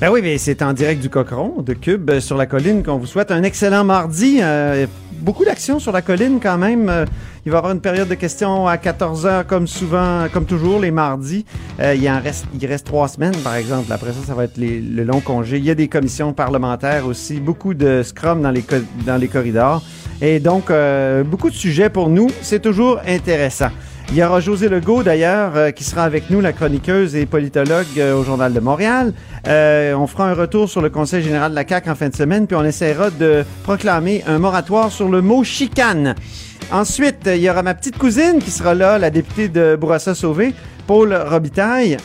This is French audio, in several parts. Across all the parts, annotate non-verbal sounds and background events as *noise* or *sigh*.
Ben oui, c'est en direct du Cochon, de Cube, euh, sur la colline, qu'on vous souhaite un excellent mardi. Euh, beaucoup d'actions sur la colline quand même. Euh, il va y avoir une période de questions à 14 heures, comme souvent, comme toujours, les mardis. Il, reste, trois semaines, par exemple. Après ça, ça va être le long congé. Il y a des commissions parlementaires aussi, beaucoup de scrum dans les, corridors. Et donc, beaucoup de sujets pour nous. C'est toujours intéressant. Il y aura José Legault, d'ailleurs, euh, qui sera avec nous, la chroniqueuse et politologue euh, au Journal de Montréal. Euh, on fera un retour sur le Conseil général de la CAQ en fin de semaine, puis on essaiera de proclamer un moratoire sur le mot chicane. Ensuite, il y aura ma petite cousine qui sera là, la députée de Bourassa-Sauvé, Paul Robitaille.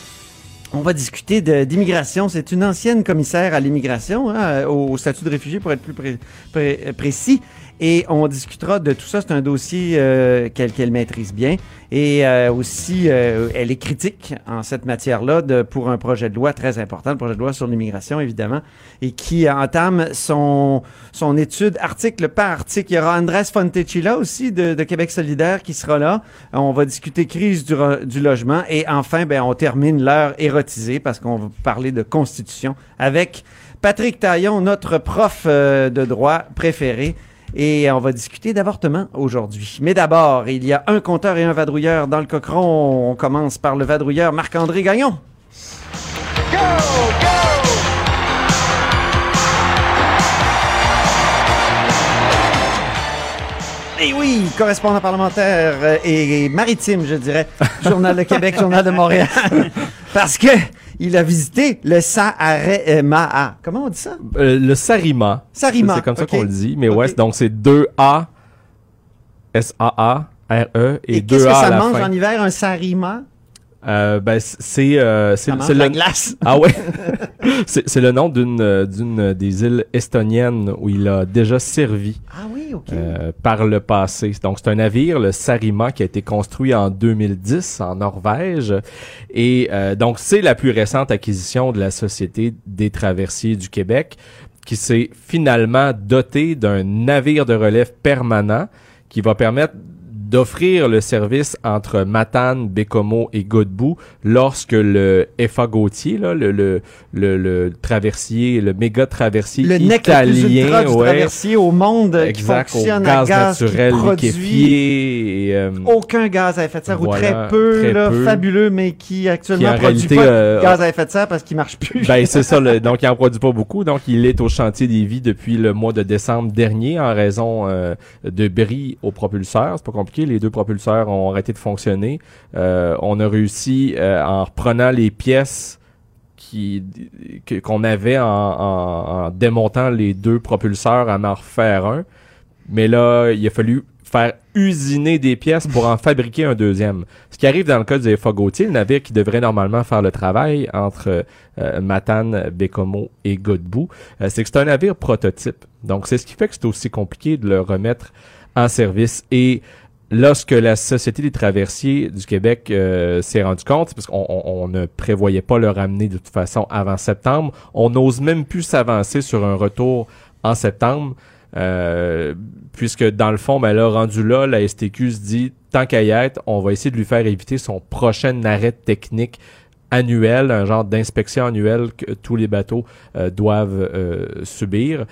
On va discuter d'immigration. C'est une ancienne commissaire à l'immigration, hein, au, statut de réfugié pour être plus pré- pré- précis. Et on discutera de tout ça. C'est un dossier euh, qu'elle qu'elle maîtrise bien. Et euh, aussi, euh, elle est critique en cette matière-là pour un projet de loi très important, le projet de loi sur l'immigration, évidemment, et qui entame son, son étude article par article. Il y aura Andrés Fontecilla aussi de, de Québec solidaire qui sera là. On va discuter crise du, du logement. Et enfin, ben, on termine l'heure érotisée parce qu'on va parler de constitution avec Patrick Taillon, notre prof euh, de droit préféré. Et on va discuter d'avortement aujourd'hui. Mais d'abord, il y a un compteur et un vadrouilleur dans le cochon. On commence par le vadrouilleur Marc-André Gagnon. Et oui, correspondant parlementaire et maritime, je dirais, Journal de Québec, *laughs* Journal de Montréal, parce que il a visité le Sahara. Comment on dit ça? Euh, le Sarima. Sarima, C'est comme ça qu'on le dit. Mais ouais, donc c'est 2A, S-A-A, R-E et, Et 2A qu'est-ce que à ça la mange fin. en hiver, un sarima? Euh, ben, c'est euh, c'est le glace. Ah ouais. *laughs* c'est c'est le nom d'une euh, d'une des îles estoniennes où il a déjà servi Ah oui, OK. euh, par le passé. Donc c'est un navire, le Sarima, qui a été construit en 2010 en Norvège. Et euh, donc c'est la plus récente acquisition de la Société des traversiers du Québec, qui s'est finalement dotée d'un navire de relève permanent qui va permettre d'offrir le service entre Matane, Bécomo et Godbout lorsque le FA Gautier, là, le, le, le, le traversier, le méga traversier le le italien, ouais, traversier au monde qui exact, au fonctionne gaz, à gaz, naturel qui produit liquéfié. Et, euh, aucun gaz à effet de serre ou très peu, très là, peu. fabuleux, mais qui actuellement Qui, en produit réalité, pas de euh, gaz à effet de serre parce qu'il marche plus. Ben c'est ça. le- *laughs* donc il en produit pas beaucoup. Donc il est au chantier des vies depuis le mois de décembre dernier en raison euh, de bris au propulseur. C'est pas compliqué. Les deux propulseurs ont arrêté de fonctionner. Euh, on a réussi euh, en reprenant les pièces qui qu'on avait en, démontant les deux propulseurs à en refaire un. Mais là, il a fallu faire usiner des pièces pour en fabriquer un deuxième. Ce qui arrive dans le cas du FA Gautier, le navire qui devrait normalement faire le travail entre euh, Matane, Bécomo et Godbout, euh, c'est que c'est un navire prototype. Donc c'est ce qui fait que c'est aussi compliqué de le remettre en service. Et lorsque la Société des traversiers du Québec euh, s'est rendu compte, parce qu'on on- on ne prévoyait pas le ramener de toute façon avant septembre, on n'ose même plus s'avancer sur un retour en septembre. Euh, puisque dans le fond, ben là, rendu là, la STQ se dit, tant qu'à y être, on va essayer de lui faire éviter son prochain arrêt technique annuel, un genre d'inspection annuelle que tous les bateaux euh, doivent euh, subir.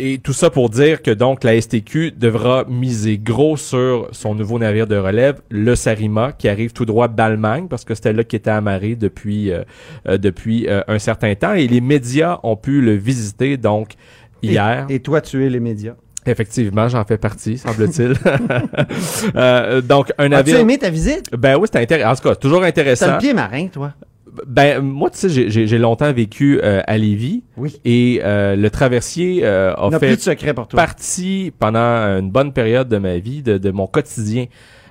Et tout ça pour dire que donc la STQ devra miser gros sur son nouveau navire de relève, le Sarima, qui arrive tout droit d'Allemagne, parce que c'était là qui était amarré depuis euh, euh, depuis euh, un certain temps. Et les médias ont pu le visiter donc hier. Et, toi, tu es les médias. Effectivement, j'en fais partie, semble-t-il. *laughs* Euh, donc un As-tu navire. aimé ta visite? Ben oui, c'était intéressant. En tout cas, toujours T'as intéressant. le pied marin, toi. Ben moi, tu sais, j'ai- longtemps vécu euh, à Lévis Oui. et euh, le traversier euh, a fait plus de secret pour toi. partie pendant une bonne période de ma vie, de, de mon quotidien.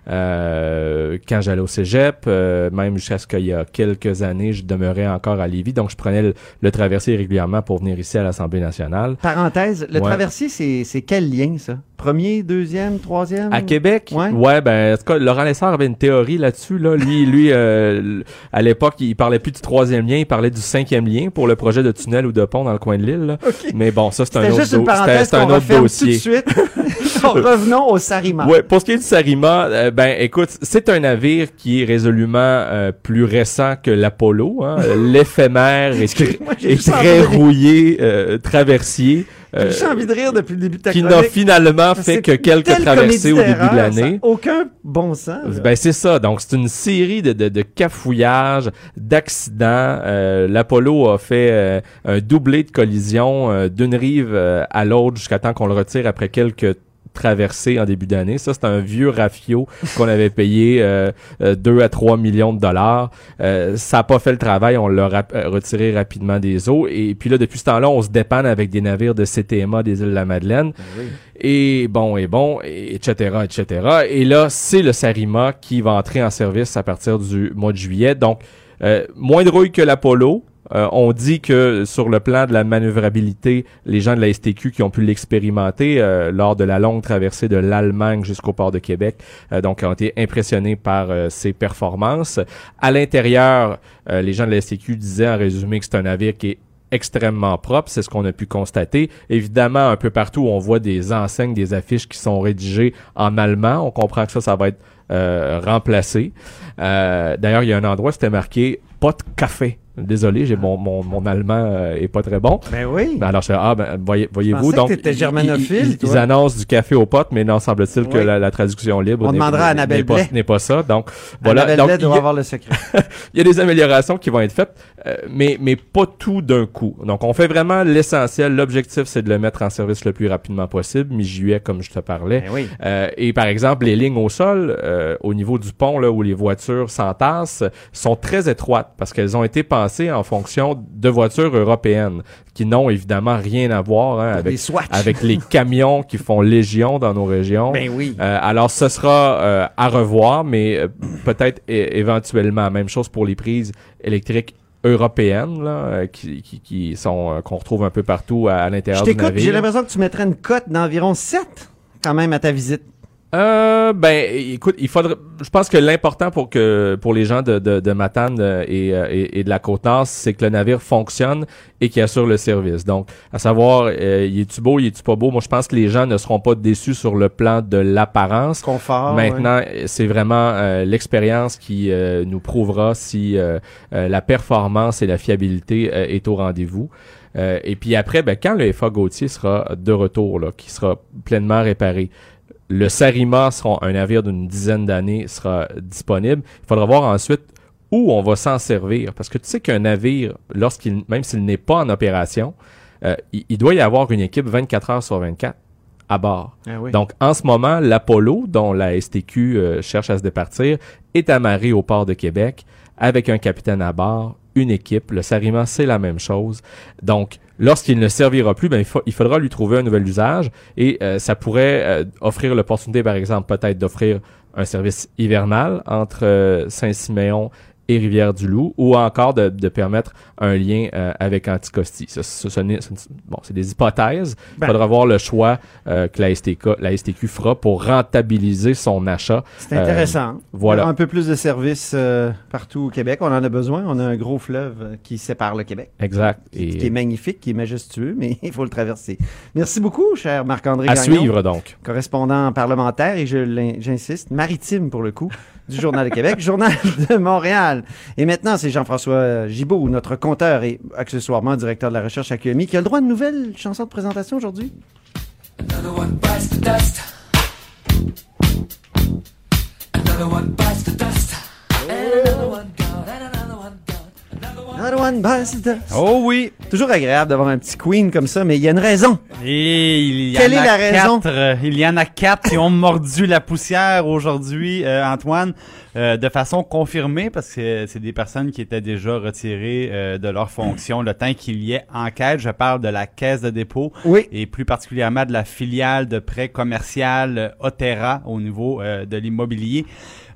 euh, quand j'allais au cégep, euh, même jusqu'à ce qu'il y a quelques années, je demeurais encore à Lévis. Donc, je prenais le, le traversier régulièrement pour venir ici à l'Assemblée nationale. Parenthèse, le Ouais. traversier, c'est quel lien, ça? Premier, deuxième, troisième? À Québec, Ouais. ouais, ben, en tout cas, Laurent Lessard avait une théorie là-dessus. Là. Lui, lui, euh, à l'époque, il parlait plus du troisième lien, il parlait du cinquième lien pour le projet de tunnel ou de pont dans le coin de l'île. là. OK. Mais bon, ça c'est un autre, juste une parenthèse un autre dossier. tout de suite. *laughs* Revenons au Sarima. Ouais, pour ce qui est du Sarima, euh, ben écoute, c'est un navire qui est résolument euh, plus récent que l'Apollo. Hein. *laughs* L'éphémère est, très rouillé, euh, traversier. Euh, J'ai envie de rire depuis le début de ta qui n'a finalement fait que quelques traversées au début de l'année. Aucun bon sens. là. Ben c'est ça. Donc c'est une série de, de, de cafouillages, d'accidents. Euh, L'Apollo a fait euh, un doublé de collision euh, d'une rive euh, à l'autre jusqu'à temps qu'on le retire après quelques traversées en début d'année. Ça, c'est un vieux rafio qu'on avait payé euh, 2 à 3 millions de dollars. Euh, ça n'a pas fait le travail. On l'a rap- euh, retiré rapidement des eaux. Et puis là, depuis ce temps-là, on se dépanne avec des navires de CTMA des îles de la Madeleine et bon et bon et etc etc et là c'est le Sarima qui va entrer en service à partir du mois de juillet donc euh, moins de rouille que l'Apollo Euh, on dit que sur le plan de la manœuvrabilité, les gens de la STQ qui ont pu l'expérimenter euh, lors de la longue traversée de l'Allemagne jusqu'au port de Québec, euh, donc ont été impressionnés par ses performances. À l'intérieur, les gens de la STQ disaient en résumé que c'est un navire qui est extrêmement propre, c'est ce qu'on a pu constater. Évidemment, un peu partout, on voit des enseignes, des affiches qui sont rédigées en allemand. On comprend que ça, ça va être remplacé. D'ailleurs, il y a un endroit, c'était marqué « pas de café ». Désolé, j'ai mon, mon, mon allemand euh, est pas très bon. Ben oui. Ben alors, je ah, ben, voyez, voyez-vous, que donc, ils- germanophile, ils, ils, toi. ils annoncent du café aux potes, mais non, semble-t-il que la, la traduction libre On demandera à Annabelle n'est pas, Blais. n'est pas ça. Donc, voilà. Annabelle Donc, Blais doit a- avoir le secret. *laughs* il y a des améliorations qui vont être faites, euh, mais, mais pas tout d'un coup. Donc, on fait vraiment l'essentiel. L'objectif, c'est de le mettre en service le plus rapidement possible, mi-juillet, comme je te parlais. Ben oui. Euh, et par exemple, les lignes au sol, euh, au niveau du pont, là, où les voitures s'entassent, sont très étroites parce qu'elles ont été pensées en fonction de voitures européennes qui n'ont évidemment rien à voir hein, avec, les *laughs* camions qui font légion dans nos régions. Ben oui. Euh, alors, ce sera euh, à revoir, mais euh, peut-être éventuellement. Même chose pour les prises électriques européennes, là, qui, qui, qui sont qu'on retrouve un peu partout à, à Je l'intérieur du t'écoute, puis j'ai navire. l'impression que tu mettrais une cote d'environ 7 quand même à ta visite. Euh, ben, écoute, il faudrait. Je pense que l'important pour que pour les gens de de, de Matane euh, et, euh, et, et de la côte nord, c'est que le navire fonctionne et qu'il assure le service. Donc, à savoir, euh, il est-tu beau, il est-tu pas beau? Moi, je pense que les gens ne seront pas déçus sur le plan de l'apparence. Confort. ouais. Maintenant, c'est vraiment euh, l'expérience qui euh, nous prouvera si la performance et la fiabilité est au rendez-vous. Euh, et puis après, ben, quand le FA Gauthier sera de retour, là, qui sera pleinement réparé, le Sarima sera un navire d'une dizaine d'années sera disponible. Il faudra voir ensuite où on va s'en servir. Parce que tu sais qu'un navire, lorsqu'il, même s'il n'est pas en opération, euh, il, il doit y avoir une équipe 24 heures sur 24 à bord. Ah oui. Donc, en ce moment, l'Apollo, dont la STQ euh, cherche à se départir, est amarré au port de Québec avec un capitaine à bord, une équipe. Le Sarima, c'est la même chose. Donc, lorsqu'il ne servira plus, ben, il, fa- il faudra lui trouver un nouvel usage et euh, ça pourrait euh, offrir l'opportunité, par exemple, peut-être d'offrir un service hivernal entre euh, Saint-Siméon et Rivière-du-Loup, ou encore de, de permettre un lien euh, avec Anticosti. Ça, ce n'est- bon, c'est des hypothèses. Il Ben. faudra voir le choix euh, que la, STK, la STQ fera pour rentabiliser son achat. C'est intéressant. Euh, voilà. Un peu plus de services euh, partout au Québec. On en a besoin. On a un gros fleuve qui sépare le Québec. Exact. Qui Et est magnifique, qui est majestueux, mais *laughs* il faut le traverser. Merci beaucoup, cher Marc-André à Gagnon, suivre donc. correspondant parlementaire, et je j'insiste, maritime pour le coup, du Journal de Québec, Journal de Montréal. Et maintenant, c'est Jean-François Gibault, notre compteur et accessoirement directeur de la recherche à QMI, qui a le droit à une nouvelle chanson de présentation aujourd'hui. Another one the dust. Another one. One. Oh oui. Toujours agréable d'avoir un petit Queen comme ça, mais il y a une raison. Et il y Quelle en est a la raison? quatre, euh, il y en a quatre qui ont mordu la poussière aujourd'hui, euh, Antoine, euh, de façon confirmée, parce que c'est des personnes qui étaient déjà retirées euh, de leur fonction le temps qu'il y ait enquête. Je parle de la caisse de dépôt Oui. et plus particulièrement de la filiale de prêt commercial euh, Otera au niveau euh, de l'immobilier.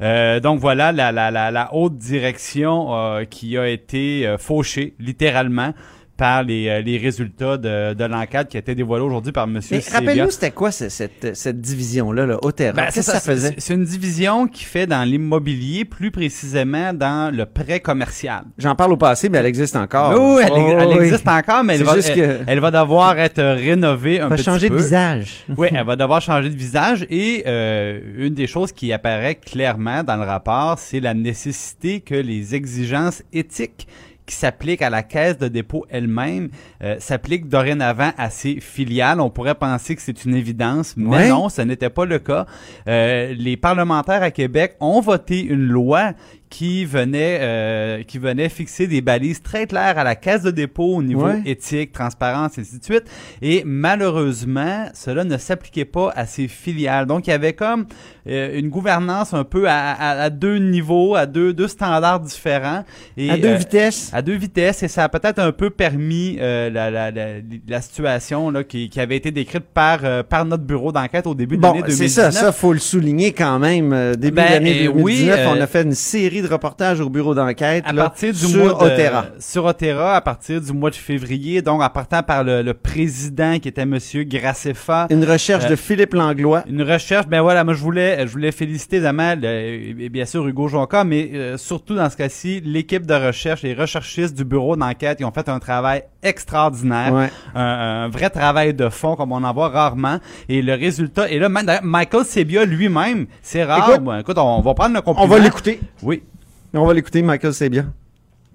Euh, donc voilà la, la, la, haute direction euh, qui a été euh, fauchée littéralement par les, euh, les résultats de, de l'enquête qui a été dévoilée aujourd'hui par Sebia. rappelle-nous, c'était quoi ce- cette, cette division-là, là, Otera? Ben, Qu'est-ce que ça faisait? c'est- une division qui fait dans l'immobilier, plus précisément dans le prêt commercial. J'en parle au passé, mais elle existe encore. oui, elle, Oh, elle oui. existe encore, mais elle va, elle, que- elle va devoir être rénovée un Elle va petit changer peu. de visage. *laughs* Oui, elle va devoir changer de visage et euh, une des choses qui apparaît clairement dans le rapport, c'est la nécessité que les exigences éthiques qui s'appliquent à la caisse de dépôt elle-même euh, s'appliquent dorénavant à ses filiales. On pourrait penser que c'est une évidence, mais Ouais. non, ce n'était pas le cas. Euh, les parlementaires à Québec ont voté une loi qui venait euh, qui venait fixer des balises très claires à la caisse de dépôt au niveau Ouais. éthique, transparence, et ainsi de suite. Et malheureusement, cela ne s'appliquait pas à ces filiales. Donc, il y avait comme euh, une gouvernance un peu à, à- à deux niveaux, à deux, deux standards différents. Et, À deux euh, vitesses. à deux vitesses et ça a peut-être un peu permis euh, la, la, la, la situation là, qui, qui avait été décrite par, par notre bureau d'enquête au début de Bon, l'année 2019. c'est ça, ça faut le souligner quand même. Début Ben, de l'année eh 2019, oui, on a fait une série de reportages au bureau d'enquête à là, partir du sur mois de, Otera. sur Otera à partir du mois de février donc en partant par le, le président qui était monsieur Graceffa Une recherche Euh, de Philippe Langlois. Une recherche, ben voilà, moi je voulais, je voulais féliciter évidemment, le- et bien sûr Hugo Jonca, mais euh, surtout dans ce cas-ci, l'équipe de recherche, les recherchistes du bureau d'enquête, ils ont fait un travail extraordinaire, Ouais. un, un vrai travail de fond comme on en voit rarement, et le résultat, et là, Michael Sebia lui-même, c'est rare, Écoute, Bon, écoute, on, va prendre le On compliment. va l'écouter. Oui. On va l'écouter, Michael Sebia,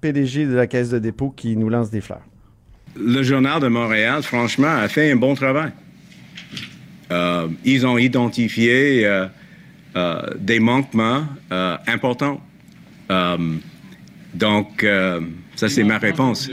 PDG de la Caisse de dépôt qui nous lance des fleurs. Le Journal de Montréal, franchement, a fait un bon travail. Euh, ils ont identifié euh, euh, des manquements euh, importants. Euh, donc, euh, ça, c'est ma réponse.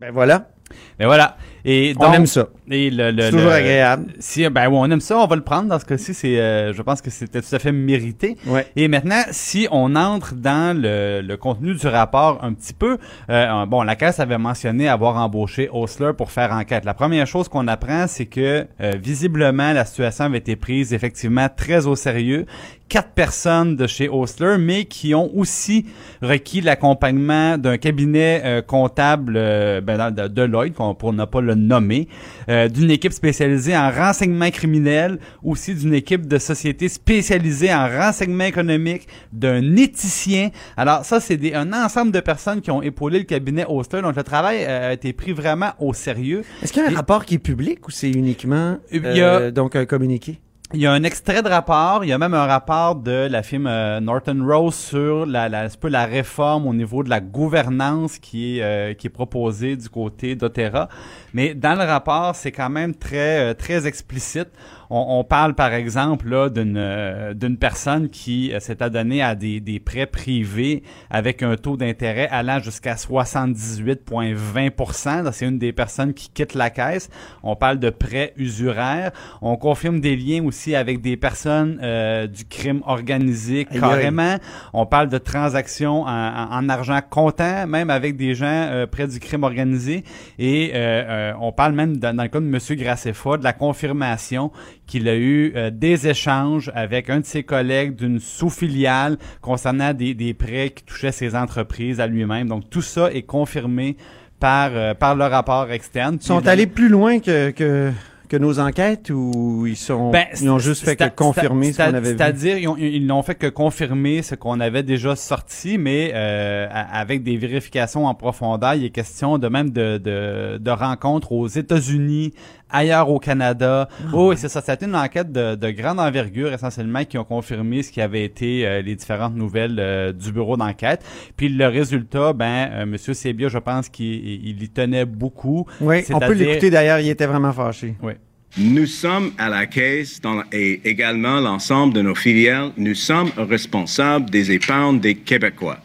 Ben voilà, Mais voilà. Et on donc, aime ça. Et le, le- C'est toujours le- agréable. Si, ben on aime ça, on va le prendre. Dans ce cas-ci, c'est, euh, je pense que c'était tout à fait mérité. Ouais. Et maintenant, si on entre dans le, le contenu du rapport un petit peu, euh, bon, la Caisse avait mentionné avoir embauché Osler pour faire enquête. La première chose qu'on apprend, c'est que euh, visiblement, la situation avait été prise effectivement très au sérieux. Quatre personnes de chez Osler, mais qui ont aussi requis l'accompagnement d'un cabinet euh, comptable euh, ben, de, de Lloyd, pour ne pas le nommer, euh, d'une équipe spécialisée en renseignement criminel, aussi d'une équipe de société spécialisée en renseignement économique, d'un éthicien. Alors ça, c'est des- un ensemble de personnes qui ont épaulé le cabinet Osler. Donc le travail euh, a été pris vraiment au sérieux. Est-ce qu'il y a un Et- rapport qui est public ou c'est uniquement Il y a- euh, donc un communiqué? Il y a un extrait de rapport, il y a même un rapport de la firme euh, Norton Rose sur la, la, peu la réforme au niveau de la gouvernance qui est, euh, qui est proposée du côté d'Otera. Mais dans le rapport, c'est quand même très, euh, très explicite. On, on parle par exemple là d'une euh, d'une personne qui euh, s'est adonnée à des, des prêts privés avec un taux d'intérêt allant jusqu'à 78,20% C'est une des personnes qui quitte la caisse. On parle de prêts usuraires. On confirme des liens aussi avec des personnes euh, du crime organisé carrément. On parle de transactions en, en- en argent comptant, même avec des gens euh, près du crime organisé. Et euh, on parle même, dans, dans le cas de M. Graceffa, de la confirmation qu'il a eu euh, des échanges avec un de ses collègues d'une sous-filiale concernant des, des prêts qui touchaient ses entreprises à lui-même. Donc tout ça est confirmé par, euh, par le rapport externe. Ils sont allés plus loin que, que, que nos enquêtes ou ils sont Ben, ils ont juste fait que confirmer ce qu'on avait vu? C'est-à-dire, ils ont- ils n'ont fait que confirmer ce qu'on avait déjà sorti, mais euh, avec des vérifications en profondeur. Il est question de même de, de, de rencontres aux États-Unis, ailleurs au Canada. Oh, c'est ça. C'était une enquête de, de grande envergure, essentiellement, qui ont confirmé ce qui avait été euh, les différentes nouvelles euh, du bureau d'enquête. Puis le résultat, ben, euh, Monsieur Sebia, je pense qu'il il y tenait beaucoup. Oui, on peut l'écouter d'ailleurs, il était vraiment fâché. Oui. Nous sommes à la caisse dans- et également l'ensemble de nos filiales. Nous sommes responsables des épargnes des Québécois.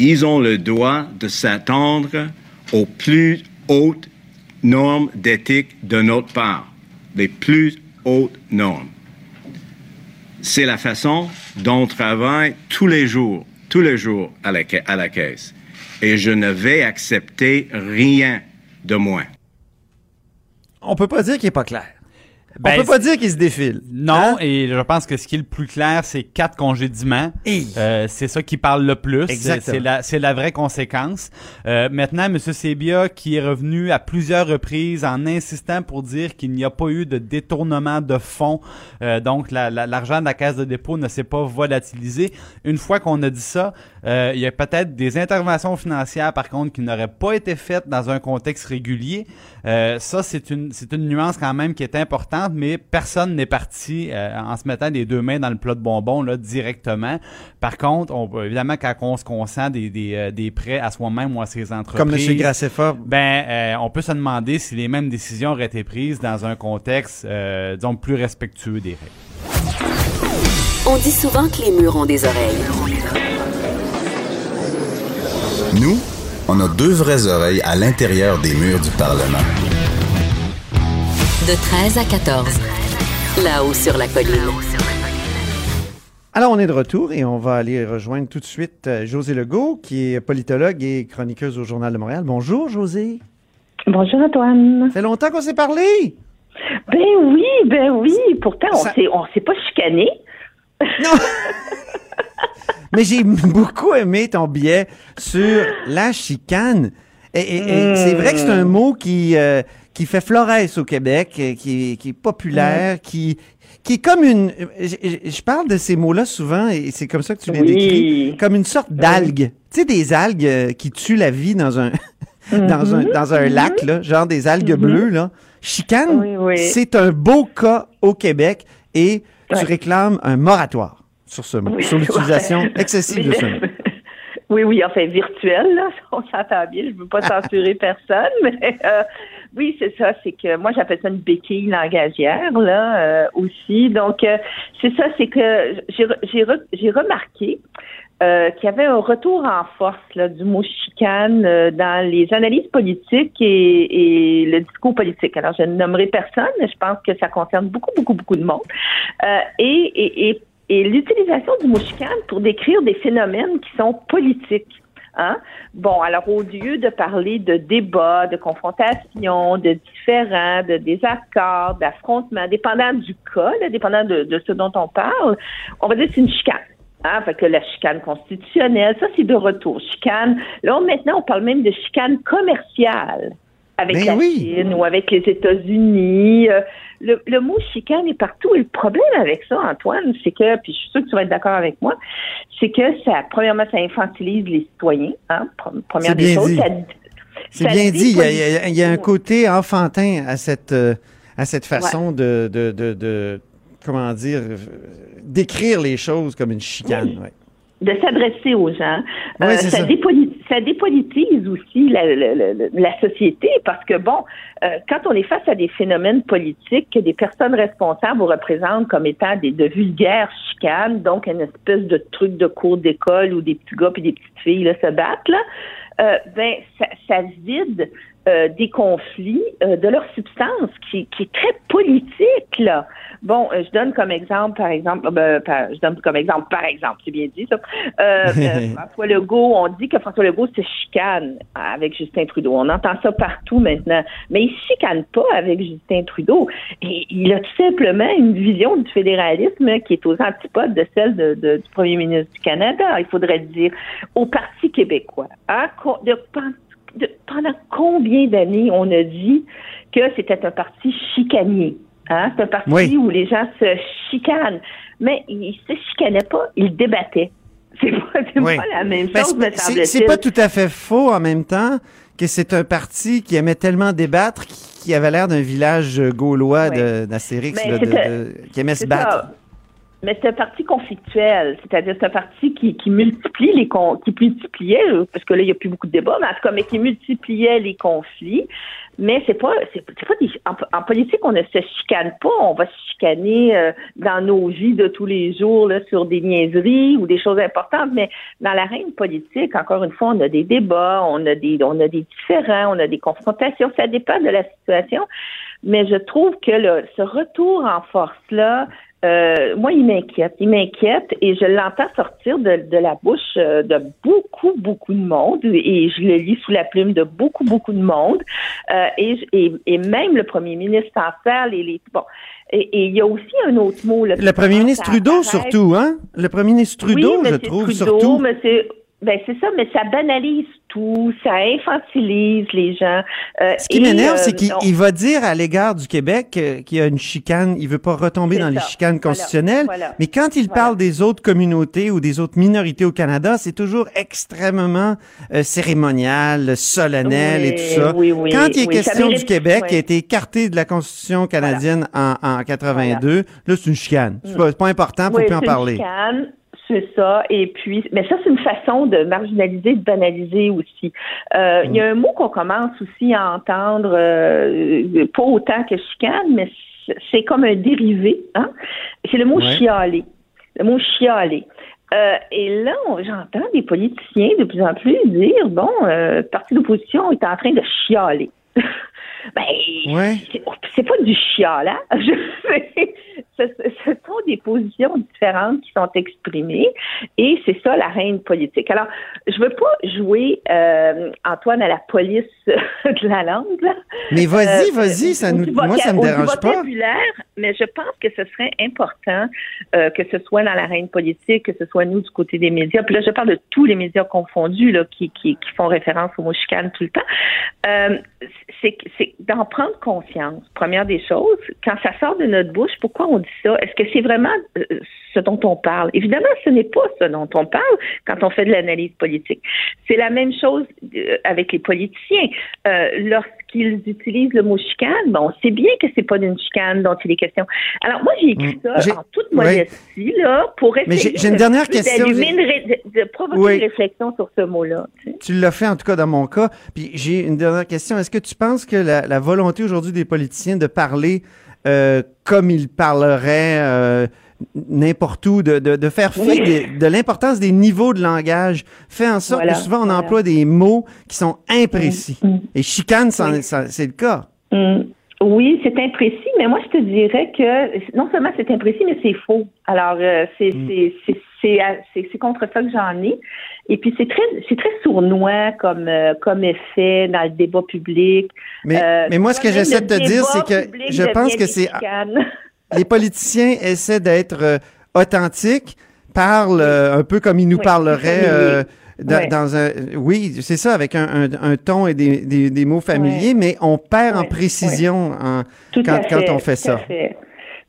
ils ont le droit de s'attendre aux plus hautes normes d'éthique de notre part, les plus hautes normes. C'est la façon dont on travaille tous les jours, tous les jours à la, caisse. Et je ne vais accepter rien de moins. On peut pas dire qu'il est pas clair. Ben, on peut pas dire qu'il se défile. Non, Hein? et je pense que ce qui est le plus clair, c'est quatre congédiements. Hey. Euh, c'est ça qui parle le plus. C'est- la, la vraie conséquence. Euh, maintenant, M. Sebia, qui est revenu à plusieurs reprises en insistant pour dire qu'il n'y a pas eu de détournement de fonds, euh, donc la- la- l'argent de la caisse de dépôt ne s'est pas volatilisé. Une fois qu'on a dit ça, euh, il y a peut-être des interventions financières, par contre, qui n'auraient pas été faites dans un contexte régulier. Euh, ça, c'est une, c'est une nuance quand même qui est importante, mais personne n'est parti euh, en se mettant les deux mains dans le plat de bonbons là, directement. Par contre, on, évidemment, quand on se consent des, des, euh, des prêts à soi-même ou à ses entreprises, Comme M. Graceffa. ben, euh, on peut se demander si les mêmes décisions auraient été prises dans un contexte, euh, disons, plus respectueux des règles. On dit souvent que les murs ont des oreilles. Nous, on a deux vraies oreilles à l'intérieur des murs du Parlement. De 13 à 14. Là-haut sur la colline. Alors, on est de retour et on va aller rejoindre tout de suite euh, José Legault, qui est politologue et chroniqueuse au Journal de Montréal. Bonjour, José. Bonjour Antoine. Ça fait longtemps qu'on s'est parlé. Ben oui, ben oui. Pourtant, on Ça- s'est on s'est pas chicané. Non! *laughs* Mais j'ai beaucoup aimé ton billet sur la chicane. Et, et- et c'est vrai que c'est un mot qui, euh, qui fait florès au Québec, euh, qui, est- qui est populaire, qui, qui est comme une... Je, parle de ces mots-là souvent, et c'est comme ça que tu les Oui. décris, comme une sorte d'algue. Tu sais, des algues euh, qui tuent la vie dans un, *laughs* dans un, dans un lac, là, genre des algues bleues. Là. Chicane, Oui, c'est un beau cas au Québec, et tu réclames un moratoire sur ce mot, sur l'utilisation excessive de ce mot. *laughs* Oui, oui, enfin virtuel, là, on s'entend bien, je veux pas *laughs* censurer personne, mais euh, oui, c'est ça, c'est que moi j'appelle ça une béquille langagière, là, euh, aussi. Donc, euh, c'est ça, c'est que j'ai j'ai re- j'ai remarqué euh, qu'il y avait un retour en force là, du mot chicane euh, dans les analyses politiques et, et le discours politique. Alors, je ne nommerai personne, mais je pense que ça concerne beaucoup, beaucoup, beaucoup de monde. Euh, et, et, et l'utilisation du mot chicane pour décrire des phénomènes qui sont politiques. Hein? Bon, alors au lieu de parler de débat, de confrontation, de différends, de désaccords, d'affrontements, dépendant du cas, là, dépendant de, de ce dont on parle, on va dire que c'est une chicane. Hein, fait que la chicane constitutionnelle, ça c'est de retour. Chicane. Là, maintenant, on parle même de chicane commerciale avec la oui. Chine ou avec les États-Unis. Euh, Le, le mot chicane est partout. Et le problème avec ça, Antoine, c'est que, puis je suis sûre que tu vas être d'accord avec moi, c'est que ça, premièrement, ça infantilise les citoyens. Hein, pre- première C'est des bien choses. ça- C'est ça bien dit. Il y, a, il y a- il y a un côté enfantin à cette, euh, à cette façon de, de, de, de- comment dire, euh, d'écrire les choses comme une chicane. ouais. de s'adresser aux gens. Euh, Ouais, c'est ça, ça. dépoli- ça dépolitise aussi la, la- la- la- société parce que, bon, euh, quand on est face à des phénomènes politiques que des personnes responsables vous représentent comme étant des, de vulgaires chicanes, donc une espèce de truc de cours d'école où des petits gars et des petites filles là, se battent, là, euh, ben, ça, ça vide euh, des conflits euh, de leur substance qui, qui est très politique, là. Bon, euh, je donne comme exemple, par exemple, ben, par- je donne comme exemple, par exemple, c'est bien dit ça. Euh, euh, *laughs* François Legault, on dit que François Legault se chicane avec Justin Trudeau. On entend ça partout maintenant, mais il chicane pas avec Justin Trudeau. Et il a tout simplement une vision du fédéralisme qui est aux antipodes de celle de- de- du premier ministre du Canada. Il faudrait dire au Parti québécois. Hein, de- de- pendant combien d'années on a dit que c'était un parti chicanier? Hein? C'est un parti Oui. où les gens se chicanent. Mais ils se chicanaient pas, ils débattaient. *laughs* C'est pas, Oui. la même Ben, chose, me c'est- c'est semble-t-il. c'est pas tout à fait faux en même temps que c'est un parti qui aimait tellement débattre qui avait l'air d'un village gaulois de- d'Astérix, Ben, qui aimait se battre. ça. Mais c'est un parti conflictuel, c'est-à-dire c'est un parti qui, qui multiplie les con- qui multipliait, euh, parce que là il n'y a plus beaucoup de débats, mais en tout cas, mais qui multipliait les conflits. Mais c'est pas, c'est pas des, en, en politique on ne se chicane pas, on va se chicaner euh, dans nos vies de tous les jours là, sur des niaiseries ou des choses importantes. Mais dans l'arène politique, encore une fois, on a des débats, on a des, on a des différends, on a des confrontations. Ça dépend de la situation. Mais je trouve que le, ce retour en force là euh, moi, il m'inquiète. Il m'inquiète et je l'entends sortir de, de la bouche euh, de beaucoup, beaucoup de monde et je le lis sous la plume de beaucoup, beaucoup de monde. Euh, et, et, et même le premier ministre en parle. Et les, bon. Et, et il y a aussi un autre mot. Là, Le premier ministre Trudeau, surtout, hein? Le premier ministre Trudeau, oui, je trouve, Trudeau, surtout. c'est ben c'est ça, mais ça banalise tout, ça infantilise les gens. Euh, Ce qui m'énerve, euh, c'est qu'il on- va dire à l'égard du Québec euh, qu'il y a une chicane, il veut pas retomber dans les chicanes constitutionnelles, Voilà. mais quand il Voilà. parle des autres communautés ou des autres minorités au Canada, c'est toujours extrêmement euh, cérémonial, solennel et tout ça. oui, oui, quand il est question du Québec, qui a été écarté de la Constitution canadienne en, en 82, là, c'est une chicane. C'est pas, c'est pas important, faut plus en parler. chicane, C'est ça. Et puis, mais ça, c'est une façon de marginaliser, de banaliser aussi. Euh, Il y a un mot qu'on commence aussi à entendre, euh, pas autant que chicane, mais c'est- comme un dérivé. Hein? C'est le mot Ouais. chialer. Le mot chialer. Euh, et là, j'entends des politiciens de plus en plus dire, bon, euh, le parti d'opposition est en train de chialer. *laughs* ben, Ouais. c'est- pas du chialage. *laughs* ce, ce sont des positions différentes qui sont exprimées et c'est ça la reine politique. Alors, je veux pas jouer euh, Antoine à la police *laughs* de la langue. là. Mais vas-y, Euh, vas-y, ça nous, moi, ça me dérange pas. vocabulaire, mais je pense que ce serait important euh, que ce soit dans la reine politique, que ce soit nous du côté des médias. Puis là, je parle de tous les médias confondus là, qui, qui, qui font référence au mot chicane tout le temps. C'est d'en prendre conscience. Première des choses, quand ça sort de notre bouche, pourquoi on dit ça? Est-ce que c'est vraiment euh, ce dont on parle? Évidemment, ce n'est pas ce dont on parle quand on fait de l'analyse politique. C'est la même chose euh, avec les politiciens. Euh, Lorsqu'ils utilisent le mot chicane, bon, on sait bien que c'est pas d'une chicane dont il est question. Alors moi, j'ai écrit Mm. J'ai- ça en toute modestie là pour essayer. Mais j'ai- une de- dernière de- question. une ré- de, de provoquer Oui. une réflexion sur ce mot-là. tu sais. Tu l'as fait en tout cas dans mon cas. Puis j'ai une dernière question. Est-ce que tu penses que la, la volonté aujourd'hui des politiciens de parler euh, comme ils parleraient euh, n'importe où, de, de, de faire fi Oui. de l'importance des niveaux de langage, fait en sorte Voilà, que souvent on voilà. emploie des mots qui sont imprécis. Mm, mm. Et chicane, Oui. c'est le cas. Hum, Oui, c'est imprécis, mais moi je te dirais que non seulement c'est imprécis, mais c'est faux. Alors euh, c'est Mm. c'est contre ça que j'en ai. Et puis c'est très c'est très sournois comme euh, comme effet dans le débat public. Mais, Euh, mais moi, ce que j'essaie de te dire, c'est que je pense que c'est. Les politiciens essaient d'être euh, authentiques, parlent euh, un peu comme ils nous Oui, parleraient euh, dans, Ouais. dans un... Oui, c'est ça, avec un, un- un ton et des, des- des mots familiers, Ouais. mais on perd en précision en- quand, quand on fait tout ça. À fait.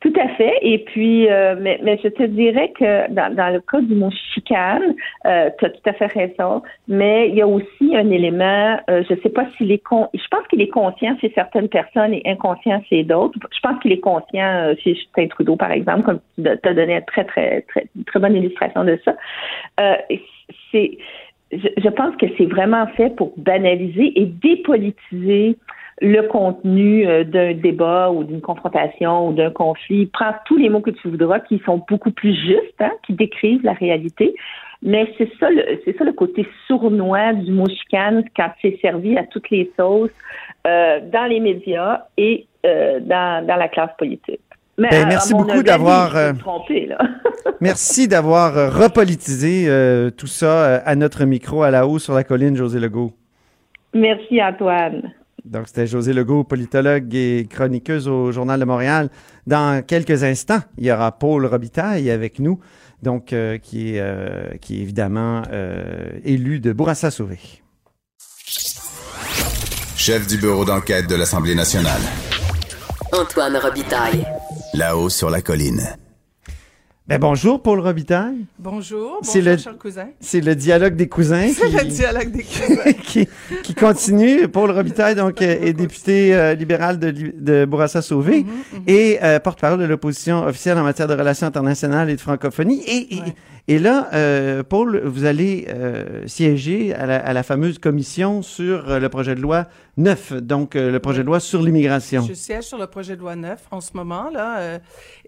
Tout à fait. Et puis, euh, mais, mais je te dirais que dans, dans le cas du mot chicane, euh, tu as tout à fait raison, mais il y a aussi un élément, euh, je sais pas s'il est con, je pense qu'il est conscient chez certaines personnes et inconscient chez d'autres. Je pense qu'il est conscient euh, chez Justin Trudeau, par exemple, comme tu as donné une très, très, très, très bonne illustration de ça. Euh, c'est, je, je pense que c'est vraiment fait pour banaliser et dépolitiser le contenu euh, d'un débat ou d'une confrontation ou d'un conflit. Prends tous les mots que tu voudras qui sont beaucoup plus justes, hein, qui décrivent la réalité. Mais c'est ça, le, c'est ça le côté sournois du mot chicane quand c'est servi à toutes les sauces euh, dans les médias et euh, dans, dans la classe politique. Mais Ben, à- merci à beaucoup *laughs* d'avoir, euh. Merci d'avoir repolitisé euh, tout ça euh, à notre micro à la haut sur la colline, José Legault. Merci Antoine. Donc, c'était José Legault, politologue et chroniqueuse au Journal de Montréal. Dans quelques instants, il y aura Paul Robitaille avec nous, donc euh, qui, est, euh, qui est évidemment euh, élu de Bourassa-Sauvé. Chef du bureau d'enquête de l'Assemblée nationale. Antoine Robitaille. Là-haut sur la colline. Ben bonjour, Paul Robitaille. Bonjour, C'est bonjour, le- cher cousin. C'est le dialogue des cousins *laughs* C'est le dialogue des cousins. *laughs* qui, qui continue. Paul Robitaille, donc, est député euh, libéral de, de Bourassa-Sauvé Mhm, et euh, porte-parole de l'opposition officielle en matière de relations internationales et de francophonie. Et, et, Ouais. et là, euh, Paul, vous allez euh, siéger à la, à la fameuse commission sur euh, le projet de loi 9, donc euh, le projet de loi sur l'immigration. Je siège sur le projet de loi 9 en ce moment, là,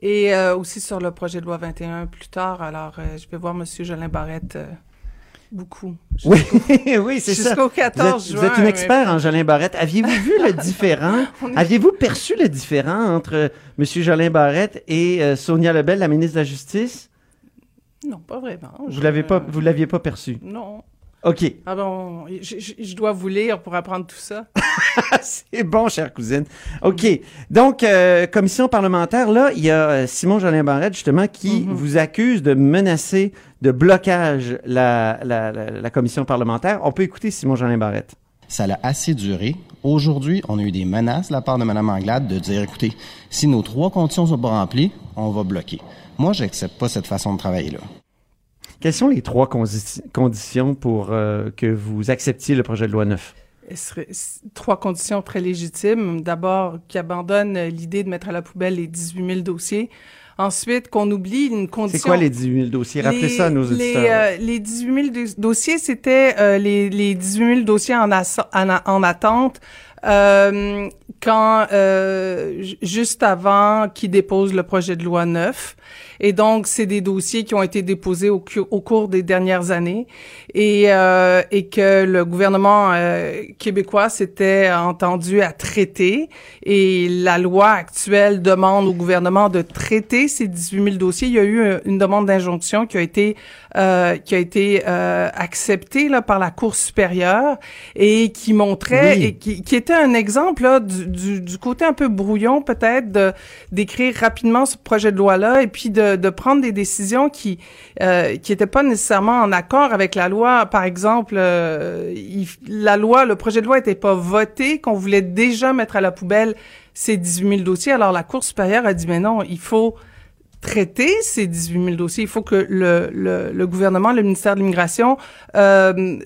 et aussi sur le projet de loi 21 plus tard. Alors, je vais voir M. Jolin Barrette beaucoup. *laughs* Oui, *laughs* oui, c'est ça. Jusqu'au Vous 14 êtes, juin. vous êtes une mais- expert en Jolin Barrette. Aviez-vous vu le *laughs* différent? Est- Aviez-vous perçu le différent entre M. Jolin Barrette et euh, Sonia Lebel, la ministre de la Justice? Non, pas vraiment. Vous Je- l'avez pas, vous l'aviez pas perçu? Non. OK. Ah bon, je, je- je dois vous lire pour apprendre tout ça. *laughs* C'est bon, chère cousine. OK. Donc, euh, commission parlementaire, là, il y a euh, Simon Jolin Barrette, justement, qui Mhm. vous accuse de menacer de blocage la, la, la, la commission parlementaire. On peut écouter Simon Jolin Barrette. Ça l'a assez duré. Aujourd'hui, on a eu des menaces de la part de Mme Anglade de dire, écoutez, si nos trois conditions sont pas remplies, on va bloquer. Moi, j'accepte pas cette façon de travailler-là. Quelles sont les trois condi- conditions pour euh, que vous acceptiez le projet de loi 9? Ce serait s- trois conditions très légitimes. D'abord, qui abandonne euh, l'idée de mettre à la poubelle les 18 000 dossiers. Ensuite, qu'on oublie une condition. C'est quoi les 18 000 dossiers? Rappelez Les- ça à nos les, auditeurs. euh, les 18 000 dos- dossiers, c'était euh, les, les 18 000 dossiers en, attente euh, quand euh, ju- juste avant qu'ils déposent le projet de loi 9. Et donc, c'est des dossiers qui ont été déposés au, au cours des dernières années et, euh, et que le gouvernement euh, québécois s'était entendu à traiter. Et la loi actuelle demande au gouvernement de traiter ces 18 000 dossiers. Il y a eu euh, une demande d'injonction qui a été euh, qui a été euh, acceptée là, par la Cour supérieure et qui montrait Oui. et qui, qui était un exemple là, du, du, du côté un peu brouillon peut-être d'écrire rapidement ce projet de loi là et puis de, de prendre des décisions qui euh, qui étaient pas nécessairement en accord avec la loi. Par exemple, euh, il- la loi, le projet de loi était pas voté, qu'on voulait déjà mettre à la poubelle ces 18 000 dossiers. Alors la Cour supérieure a dit mais non, il faut traiter ces 18 000 dossiers. Il faut que le, le, le gouvernement, le ministère de l'Immigration euh,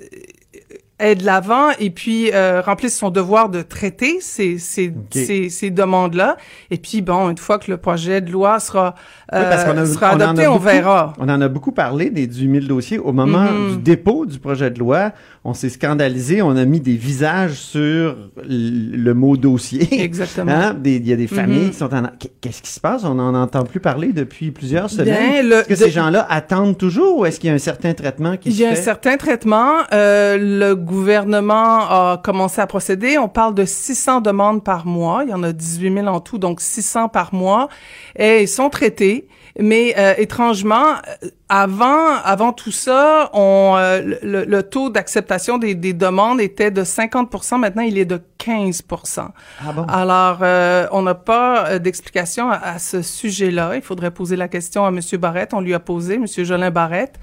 ait de l'avant et puis euh, remplisse son devoir de traiter ces, ces, ces, ces demandes-là. Et puis, bon, une fois que le projet de loi sera, Oui, parce qu'on euh, a- sera on en a adopté, on beaucoup- verra. On en a beaucoup parlé des 18 000 dossiers. Au moment Mhm. du dépôt du projet de loi, on s'est scandalisé, on a mis des visages sur le mot dossier. *laughs* Exactement. Hein? Il y a des familles Mhm. qui sont en... Qu- Qu'est-ce qui se passe? On n'en entend plus parler depuis plusieurs semaines. le- Est-ce que de- ces gens-là attendent toujours ou est-ce qu'il y a un certain traitement qui Il y a se un fait? certain traitement. Euh, le gouvernement a commencé à procéder. On parle de 600 demandes par mois. Il y en a 18 000 en tout, donc 600 par mois. Et ils sont traités. Mais euh, étrangement, euh, avant, avant tout ça, on, euh, le, le taux d'acceptation des, des demandes était de 50 Maintenant, il est de 15% Ah bon? alors, euh, on n'a pas euh, d'explication à, à ce sujet-là. Il faudrait poser la question à M. Barrette. On lui a posé, M. Jolin Barrette,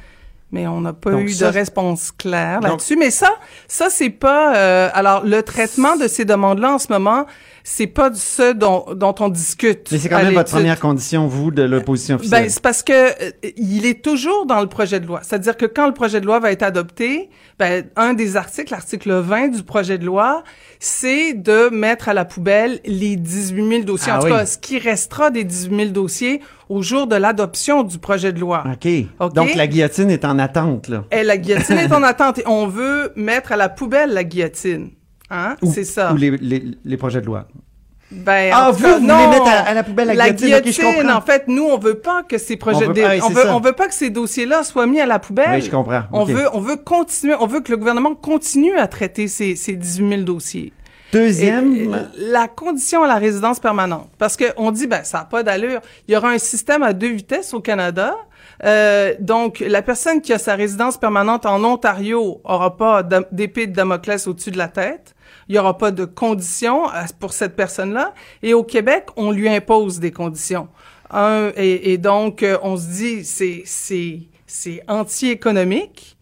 mais on n'a pas Donc eu ça, de réponse claire là-dessus. Mais ça, ça c'est pas. euh, alors, le traitement de ces demandes-là en ce moment, c'est pas de ce dont, dont on discute. Mais c'est quand même votre première condition, vous, de l'opposition officielle. Ben, c'est parce que euh, il est toujours dans le projet de loi. C'est-à-dire que quand le projet de loi va être adopté, ben, un des articles, l'article 20 du projet de loi, c'est de mettre à la poubelle les 18 000 dossiers. Ah en tout oui. cas, ce qui restera des 18 000 dossiers au jour de l'adoption du projet de loi. OK. OK? Donc, la guillotine est en attente, là. Et la guillotine est en attente et on veut mettre à la poubelle la guillotine. Hein? C'est ça. Ou les, les, les projets de loi. Ben, Ah, vous, cas, vous non. voulez mettre à- à la poubelle la guillotine, je comprends. en fait, nous, on veut pas que ces projets, On veut des- pas- ouais, on, c'est veut, ça. on veut pas que ces dossiers-là soient mis à la poubelle. Oui, je comprends. On veut, on veut continuer, on veut que le gouvernement continue à traiter ces, ces 18 000 dossiers. Deuxième... La condition à la résidence permanente. Parce que on dit, ben, ça n'a pas d'allure. Il y aura un système à deux vitesses au Canada. Euh, donc, la personne qui a sa résidence permanente en Ontario aura pas d'épée de Damoclès au-dessus de la tête. Il y aura pas de conditions pour cette personne-là. Et au Québec, on lui impose des conditions. Un, et, et donc, euh, on se dit, c'est, c'est, c'est anti-économique.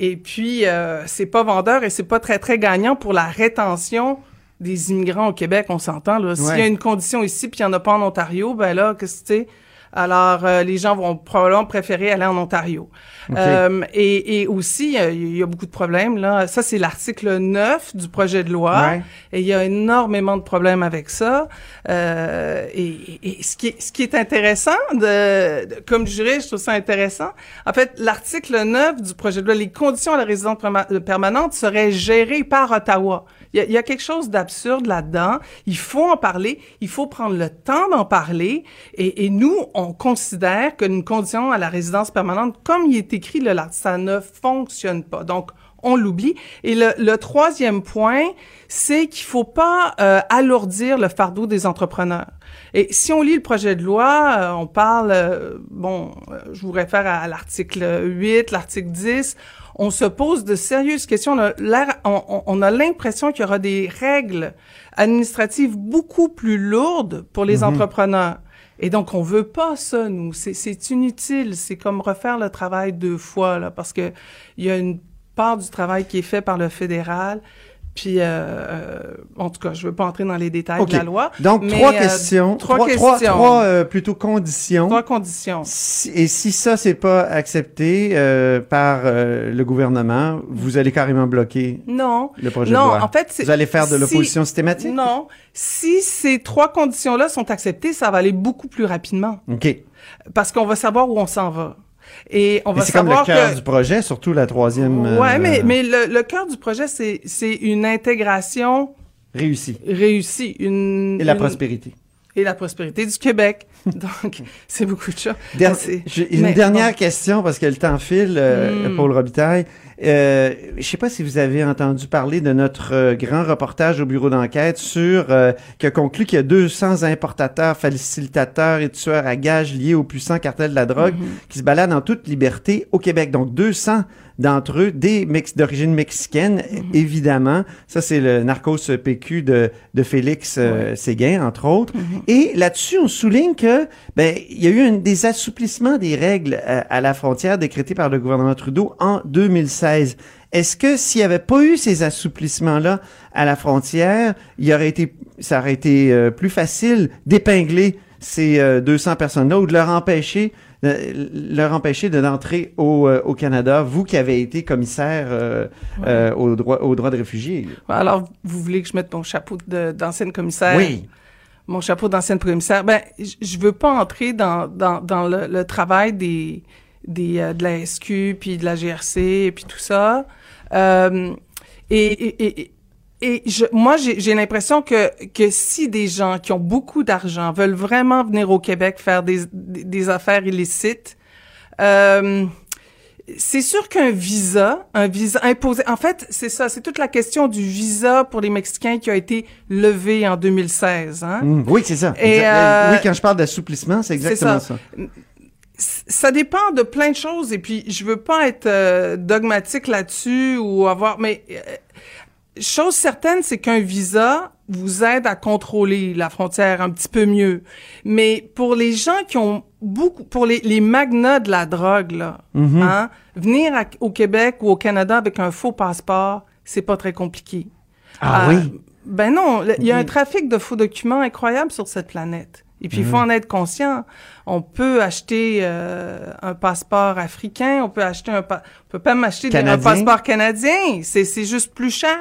Et puis, euh, c'est pas vendeur et c'est pas très, très gagnant pour la rétention des immigrants au Québec, on s'entend. Là. S'il y a une condition ici puis il n'y en a pas en Ontario, ben là, qu'est-ce que sais? Alors, euh, les gens vont probablement préférer aller en Ontario. Euh, et, et aussi, il y a beaucoup de problèmes. Là. Ça, c'est l'article 9 du projet de loi. Ouais. Et il y a énormément de problèmes avec ça. Euh, et et ce, qui est, ce qui est intéressant, de, de- comme juriste, je trouve ça intéressant. En fait, l'article 9 du projet de loi, les conditions à la résidence perma- permanente seraient gérées par Ottawa. Il y y a quelque chose d'absurde là-dedans. Il faut en parler. Il faut prendre le temps d'en parler. Et, et nous, on considère qu'une condition à la résidence permanente, comme il est écrit, là, ça ne fonctionne pas. Donc, on l'oublie. Et le, le troisième point, c'est qu'il faut pas euh, alourdir le fardeau des entrepreneurs. Et si on lit le projet de loi, euh, on parle, euh, bon, euh, je vous réfère à, l'article 8, l'article 10, on se pose de sérieuses questions. On a l'air- on- on- on a l'impression qu'il y aura des règles administratives beaucoup plus lourdes pour les Mhm. entrepreneurs. Et donc, on veut pas ça, nous. C'est- C'est inutile. C'est comme refaire le travail deux fois, là, parce que il y a une part du travail qui est fait par le fédéral. Puis, euh, euh, en tout cas, je veux pas entrer dans les détails de la loi. Donc, mais, trois euh, questions. Trois, trois, questions. trois- trois, euh, plutôt conditions. Trois conditions. Si- et si ça, c'est pas accepté par le gouvernement, vous allez carrément bloquer Non. le projet non, de loi. en fait, Vous allez faire de si- l'opposition systématique? Non. Si ces trois conditions-là sont acceptées, ça va aller beaucoup plus rapidement. OK. Parce qu'on va savoir où on s'en va. Et on Mais va c'est comme le cœur que... du projet, surtout la troisième. Ouais, euh, mais, mais le, le cœur du projet, c'est, c'est une intégration Réussi. réussie. Une, Et la une- prospérité. Et la prospérité du Québec. *laughs* Donc, c'est beaucoup de choses. Der- C'est- j'ai une mais dernière bon. question parce que le temps file, euh, Mm. Paul Robitaille. Euh, je sais pas si vous avez entendu parler de notre euh, grand reportage au bureau d'enquête sur euh, qui a conclu qu'il y a 200 importateurs, facilitateurs et tueurs à gages liés au puissant cartel de la drogue Mm-hmm. qui se baladent en toute liberté au Québec. Donc 200 d'entre eux des mex d'origine mexicaine Mm-hmm. évidemment. Ça c'est le narcos PQ de de Félix Séguin entre autres. Mm-hmm. Et là-dessus on souligne que ben il y a eu un, des assouplissements des règles euh, à la frontière décrétés par le gouvernement Trudeau en 2016. Est-ce que s'il n'y avait pas eu ces assouplissements-là à la frontière, il aurait été, ça aurait été euh, plus facile d'épingler ces euh, 200 personnes-là ou de leur empêcher, de, leur empêcher de d'entrer au, euh, au Canada, vous qui avez été commissaire euh, euh, aux droits droits de réfugiés? Alors, vous voulez que je mette mon chapeau d'ancienne commissaire? Oui. Mon chapeau d'ancienne commissaire. Ben, je veux pas entrer dans, dans, dans le, le travail des, des, euh, de la SQ, puis de la GRC, et puis tout ça. Euh, et, et, et, et je, moi, j'ai l'impression que, que si des gens qui ont beaucoup d'argent veulent vraiment venir au Québec faire des, des affaires illicites, euh, c'est sûr qu'un visa, un visa imposé, en fait, c'est ça, c'est toute la question du visa pour les Mexicains qui a été levé en 2016. Hein? Mm, oui, c'est ça. Et, euh, oui, quand je parle d'assouplissement, c'est exactement ça. ça. C- Ça dépend de plein de choses et puis je veux pas être euh, dogmatique là-dessus ou avoir, mais euh, chose certaine, c'est qu'un visa vous aide à contrôler la frontière un petit peu mieux. Mais pour les gens qui ont beaucoup, pour les, les magnats de la drogue là, Mhm. hein, venir à- au Québec ou au Canada avec un faux passeport, c'est pas très compliqué. Ah Euh, oui? Ben non, il y a un trafic de faux documents incroyable sur cette planète. Et puis, il faut Mhm. en être conscient. On peut acheter euh, un passeport africain, on peut acheter un pa- on peut même acheter des- un passeport canadien. C'est c'est juste plus cher.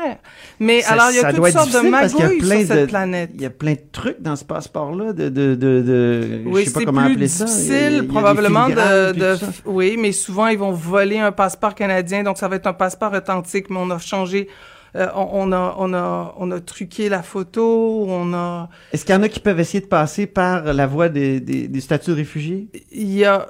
Mais Ça- alors, il y a toutes sortes de magouilles sur cette de- planète. Il y a plein de trucs dans ce passeport-là, de, de, de, de Oui, je sais pas c'est comment plus appeler ça. Y a difficile probablement de, de oui, mais souvent ils vont voler un passeport canadien, donc ça va être un passeport authentique, mais on a changé, euh, on, on a on a on a truqué la photo, on a Est-ce qu'il y en a qui peuvent essayer de passer par la voie des, des, des statuts de réfugiés? il y a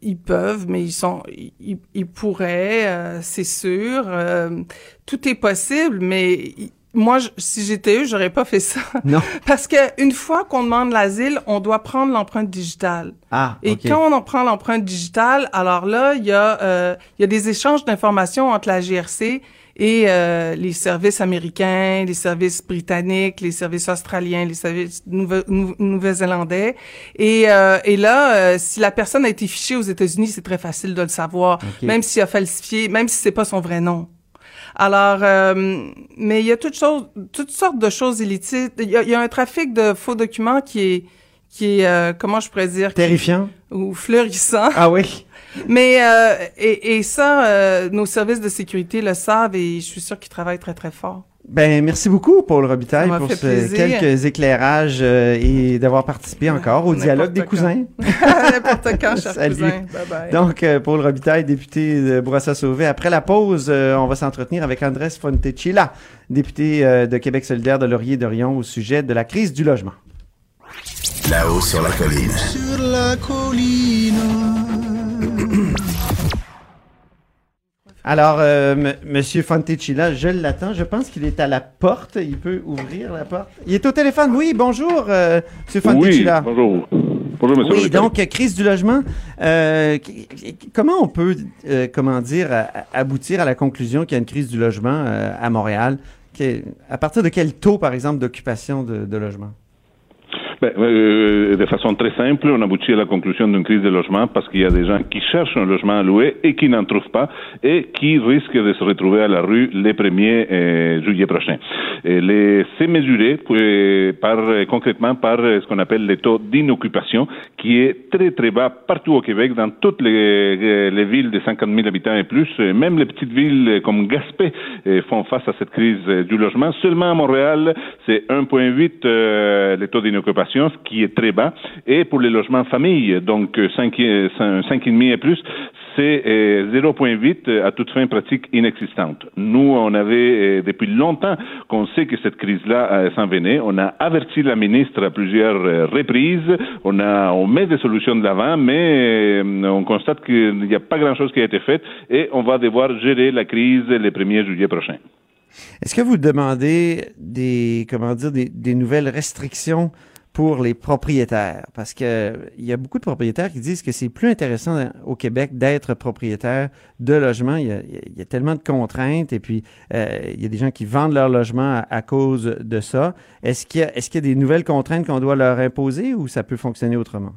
ils peuvent, mais ils sont, ils, ils pourraient, euh, c'est sûr. euh, tout est possible, mais moi, je- si j'étais eux, j'aurais pas fait ça. Non. *laughs* Parce que une fois qu'on demande l'asile, on doit prendre l'empreinte digitale. Ah, Et quand on en prend l'empreinte digitale, alors là, il y a, euh, il y a des échanges d'informations entre la GRC et euh, les services américains, les services britanniques, les services australiens, les services nouve- nou- nouveau-zélandais. Et, euh, et là, euh, si la personne a été fichée aux États-Unis, c'est très facile de le savoir, même s'il a falsifié, même si c'est pas son vrai nom. Alors, euh, mais il y a toutes choses, toutes sortes de choses illicites. Il y a, il y a un trafic de faux documents qui est qui est, euh, comment je pourrais dire? Terrifiant. Ou fleurissant. Ah oui? *laughs* Mais euh, et, et ça, euh, nos services de sécurité le savent et je suis sûre qu'ils travaillent très très fort. Ben merci beaucoup Paul Robitaille pour ce- quelques éclairages euh, et d'avoir participé encore au N'importe dialogue des quand. cousins. *laughs* N'importe quand, *laughs* cher Salut. cousin. Bye bye. Donc Paul Robitaille, député de Bourassa-Sauvé. Après la pause, euh, on va s'entretenir avec Andrés Fontecilla, député euh, de Québec solidaire de Laurier-Dorion au sujet de la crise du logement. Là-haut sur la colline. Sur la colline. Alors, euh, m- Monsieur je l'attends. Je pense qu'il est à la porte. Il peut ouvrir la porte. Il est au téléphone. Oui, bonjour, euh, Monsieur. Oui, bonjour. Bonjour, monsieur. Oui, donc, crise du logement. Euh, comment on peut, euh, comment dire, aboutir à la conclusion qu'il y a une crise du logement euh, à Montréal? À partir de quel taux, par exemple, d'occupation de, de logement? Ben, euh, de façon très simple, on aboutit à la conclusion d'une crise de logement parce qu'il y a des gens qui cherchent un logement à louer et qui n'en trouvent pas et qui risquent de se retrouver à la rue les 1er euh, juillet prochain. Les, c'est mesuré euh, par, euh, concrètement par ce qu'on appelle le taux d'inoccupation qui est très très bas partout au Québec, dans toutes les, les villes de 50 000 habitants et plus. Même les petites villes comme Gaspé font face à cette crise du logement. Seulement à Montréal, c'est 1,8 euh, le taux d'inoccupation, qui est très bas. Et pour les logements famille, donc euh, 5, euh, 5,5 et plus, c'est euh, 0,8 à toute fin pratique inexistante. Nous, on avait euh, depuis longtemps qu'on sait que cette crise-là euh, s'en venait. On a averti la ministre à plusieurs euh, reprises. On a, on met des solutions de l'avant, mais euh, on constate qu'il n'y a pas grand-chose qui a été fait et on va devoir gérer la crise le 1er juillet prochain. Est-ce que vous demandez des, comment dire, des nouvelles restrictions pour les propriétaires? Parce que il y a beaucoup de propriétaires qui disent que c'est plus intéressant au Québec d'être propriétaire de logement. Il y, a, tellement de contraintes et puis euh, il y a des gens qui vendent leur logement à, cause de ça. Est-ce qu'il y, qu'il y a des nouvelles contraintes qu'on doit leur imposer ou ça peut fonctionner autrement?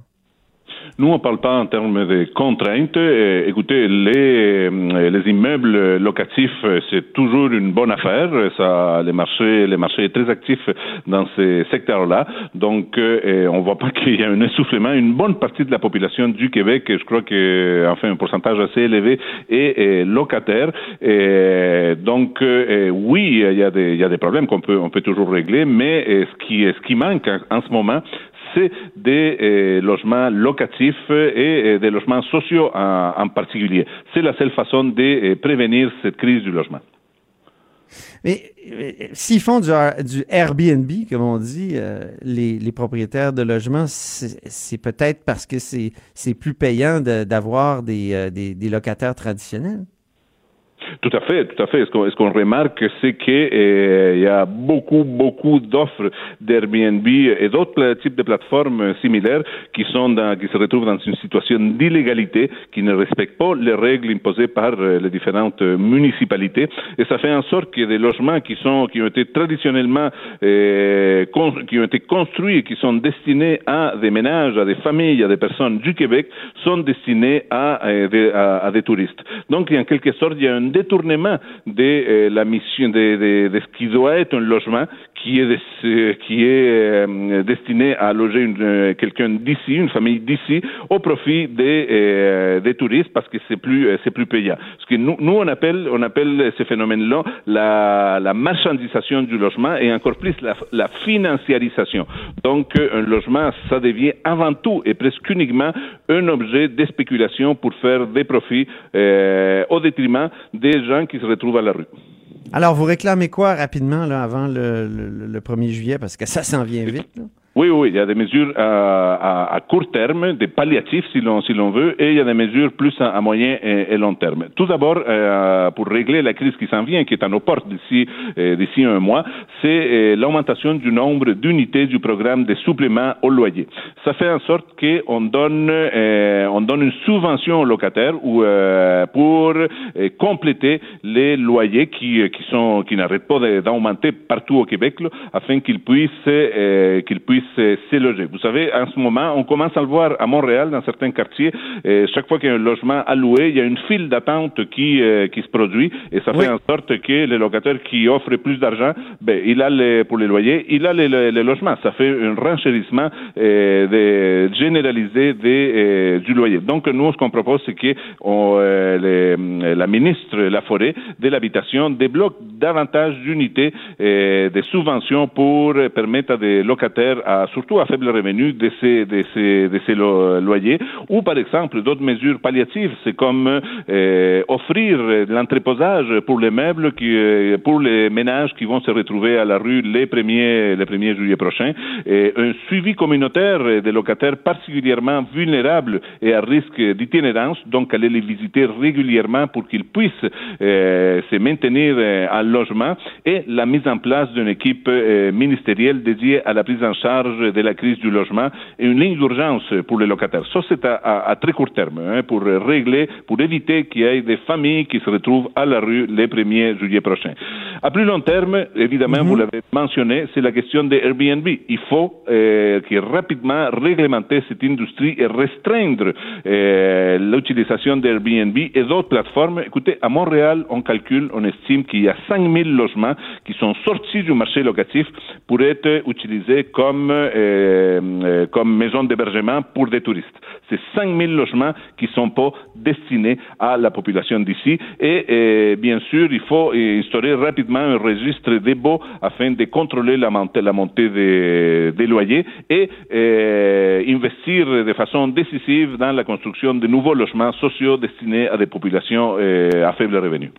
Nous, on ne parle pas en termes de contraintes. Euh, écoutez, les, euh, les immeubles locatifs, euh, c'est toujours une bonne affaire. Ça, les marchés, les marchés est très actif dans ces secteurs-là. Donc, on ne voit pas *laughs* qu'il y a un essoufflement. Une bonne partie de la population du Québec, je crois que, enfin, un pourcentage assez élevé est, locataire. Donc, oui, il y a des, y a des problèmes qu'on peut, on peut toujours régler, mais ce qui, ce qui manque en ce moment, c'est des euh, logements locatifs et euh, des logements sociaux en, particulier. C'est la seule façon de euh, prévenir cette crise du logement. Mais s'ils font du, Airbnb, comme on dit, les, propriétaires de logements, c'est peut-être parce que c'est plus payant d'avoir des locataires traditionnels. Tout à fait, tout à fait. Ce qu'on, remarque, c'est qu'il euh, y a beaucoup, beaucoup d'offres d'Airbnb et d'autres types de plateformes similaires qui sont qui se retrouvent dans une situation d'illégalité, qui ne respectent pas les règles imposées par euh, les différentes municipalités. Et ça fait en sorte que des logements qui ont été traditionnellement, euh, qui ont été construits et qui sont destinés à des ménages, à des familles, à des personnes du Québec, sont destinés à, des, à, à des touristes. Donc, en quelque sorte, il y a un détournement de euh, la mission, de, de, de ce qui doit être un logement qui est, de- qui est euh, destiné à loger une, euh, quelqu'un d'ici, une famille d'ici, au profit des, euh, des touristes parce que c'est plus, euh, c'est plus payant. Ce que nous, nous on appelle, on appelle ce phénomène-là la, la marchandisation du logement et encore plus la, la financiarisation. Donc, euh, un logement, ça devient avant tout et presque uniquement un objet de spéculation pour faire des profits euh, au détriment des gens qui se retrouvent à la rue. Alors, vous réclamez quoi rapidement là, avant le, le, le 1er juillet, parce que ça s'en vient vite. là? Oui, oui, il y a des mesures à, à, à court terme, des palliatifs si l'on si l'on veut, et il y a des mesures plus à, moyen et, long terme. Tout d'abord, euh, pour régler la crise qui s'en vient, qui est à nos portes d'ici euh, d'ici un mois, c'est euh, l'augmentation du nombre d'unités du programme des suppléments au loyer. Ça fait en sorte qu'on donne euh, on donne une subvention aux locataires ou euh, pour euh, compléter les loyers qui qui sont qui n'arrêtent pas d'augmenter partout au Québec, afin qu'ils puissent euh, qu'ils puissent puissent euh, se loger. Vous savez, en ce moment, on commence à le voir à Montréal, dans certains quartiers. euh, chaque fois qu'il y a un logement alloué, il y a une file d'attente qui, euh, qui se produit et ça fait en sorte que le locataire qui offre plus d'argent, ben, il a les, pour les loyers, il a les, les- les logements. Ça fait un renchérissement euh, de, généralisé des, euh, du loyer. Donc, nous, ce qu'on propose, c'est que on, euh, les- la ministre La Forêt de l'habitation débloque davantage d'unités euh, de subventions pour permettre à des locataires, à, surtout à faible revenu, de ces, de ces, de ces lo- loyers. Ou, par exemple, d'autres mesures palliatives, c'est comme euh, offrir l'entreposage pour les meubles, qui, euh, pour les ménages qui vont se retrouver à la rue les premiers, les premiers juillet prochains, et un suivi communautaire des locataires particulièrement vulnérables et à risque d'itinérance, donc aller les visiter régulièrement pour qu'ils puissent euh, se maintenir en logement, et la mise en place d'une équipe ministérielle dédiée à la prise en charge de la crise du logement et une ligne d'urgence pour les locataires. Ça, c'est à, à- à très court terme, hein, pour régler, pour éviter qu'il y ait des familles qui se retrouvent à la rue les 1er juillet prochain. À plus long terme, évidemment, vous l'avez mentionné, c'est la question des Airbnb. Il faut euh, rapidement réglementer cette industrie et restreindre euh, l'utilisation d'Airbnb et d'autres plateformes. Écoutez, à Montréal, on calcule, on estime qu'il y a 5000 logements qui sont sortis du marché locatif pour être utilisés comme, euh, euh, comme maison d'hébergement pour des touristes. C'est 5000 logements qui sont pas destinés à la population d'ici. Et euh, bien sûr, il faut instaurer rapidement un registre des baux afin de contrôler la montée, des, loyers et euh, investir de façon décisive dans la construction de nouveaux logements sociaux destinés à des populations à faible revenu.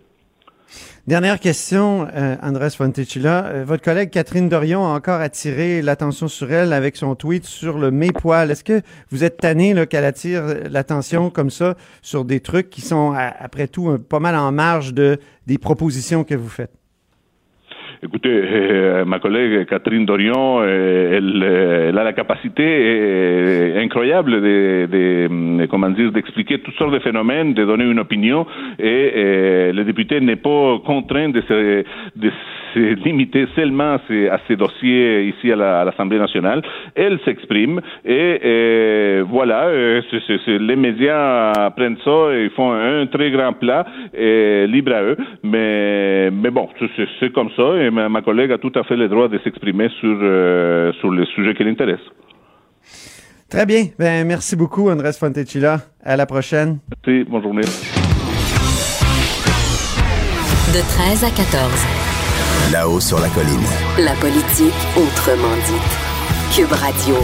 Dernière question, euh, Andrés Fontecilla. Euh, votre collègue Catherine Dorion a encore attiré l'attention sur elle avec son tweet sur le Maypoil. Est-ce que vous êtes tanné qu'elle attire l'attention comme ça sur des trucs qui sont, après tout, pas mal en marge de, des propositions que vous faites? Écoutez, euh, ma collègue Catherine Dorion, euh, elle, euh, elle a la capacité incroyable de, de, hum, comment dire, d'expliquer toutes sortes de phénomènes, de donner une opinion, et le député n'est pas contraint de se, de se limiter seulement à ces, à ces dossiers ici à la- à l'Assemblée nationale. Elle s'exprime, et voilà, les médias prennent ça et ils font un très grand plat, libre à eux, mais, bon, c'est- comme ça, ma, ma collègue a tout à fait le droit de s'exprimer sur, euh, sur les sujets qui l'intéressent. Très bien. Ben, merci beaucoup, Andrés Fontecilla. À la prochaine. Merci, bonne journée. De 13 à 14. Là-haut sur la colline. La politique autrement dite. Cube Radio.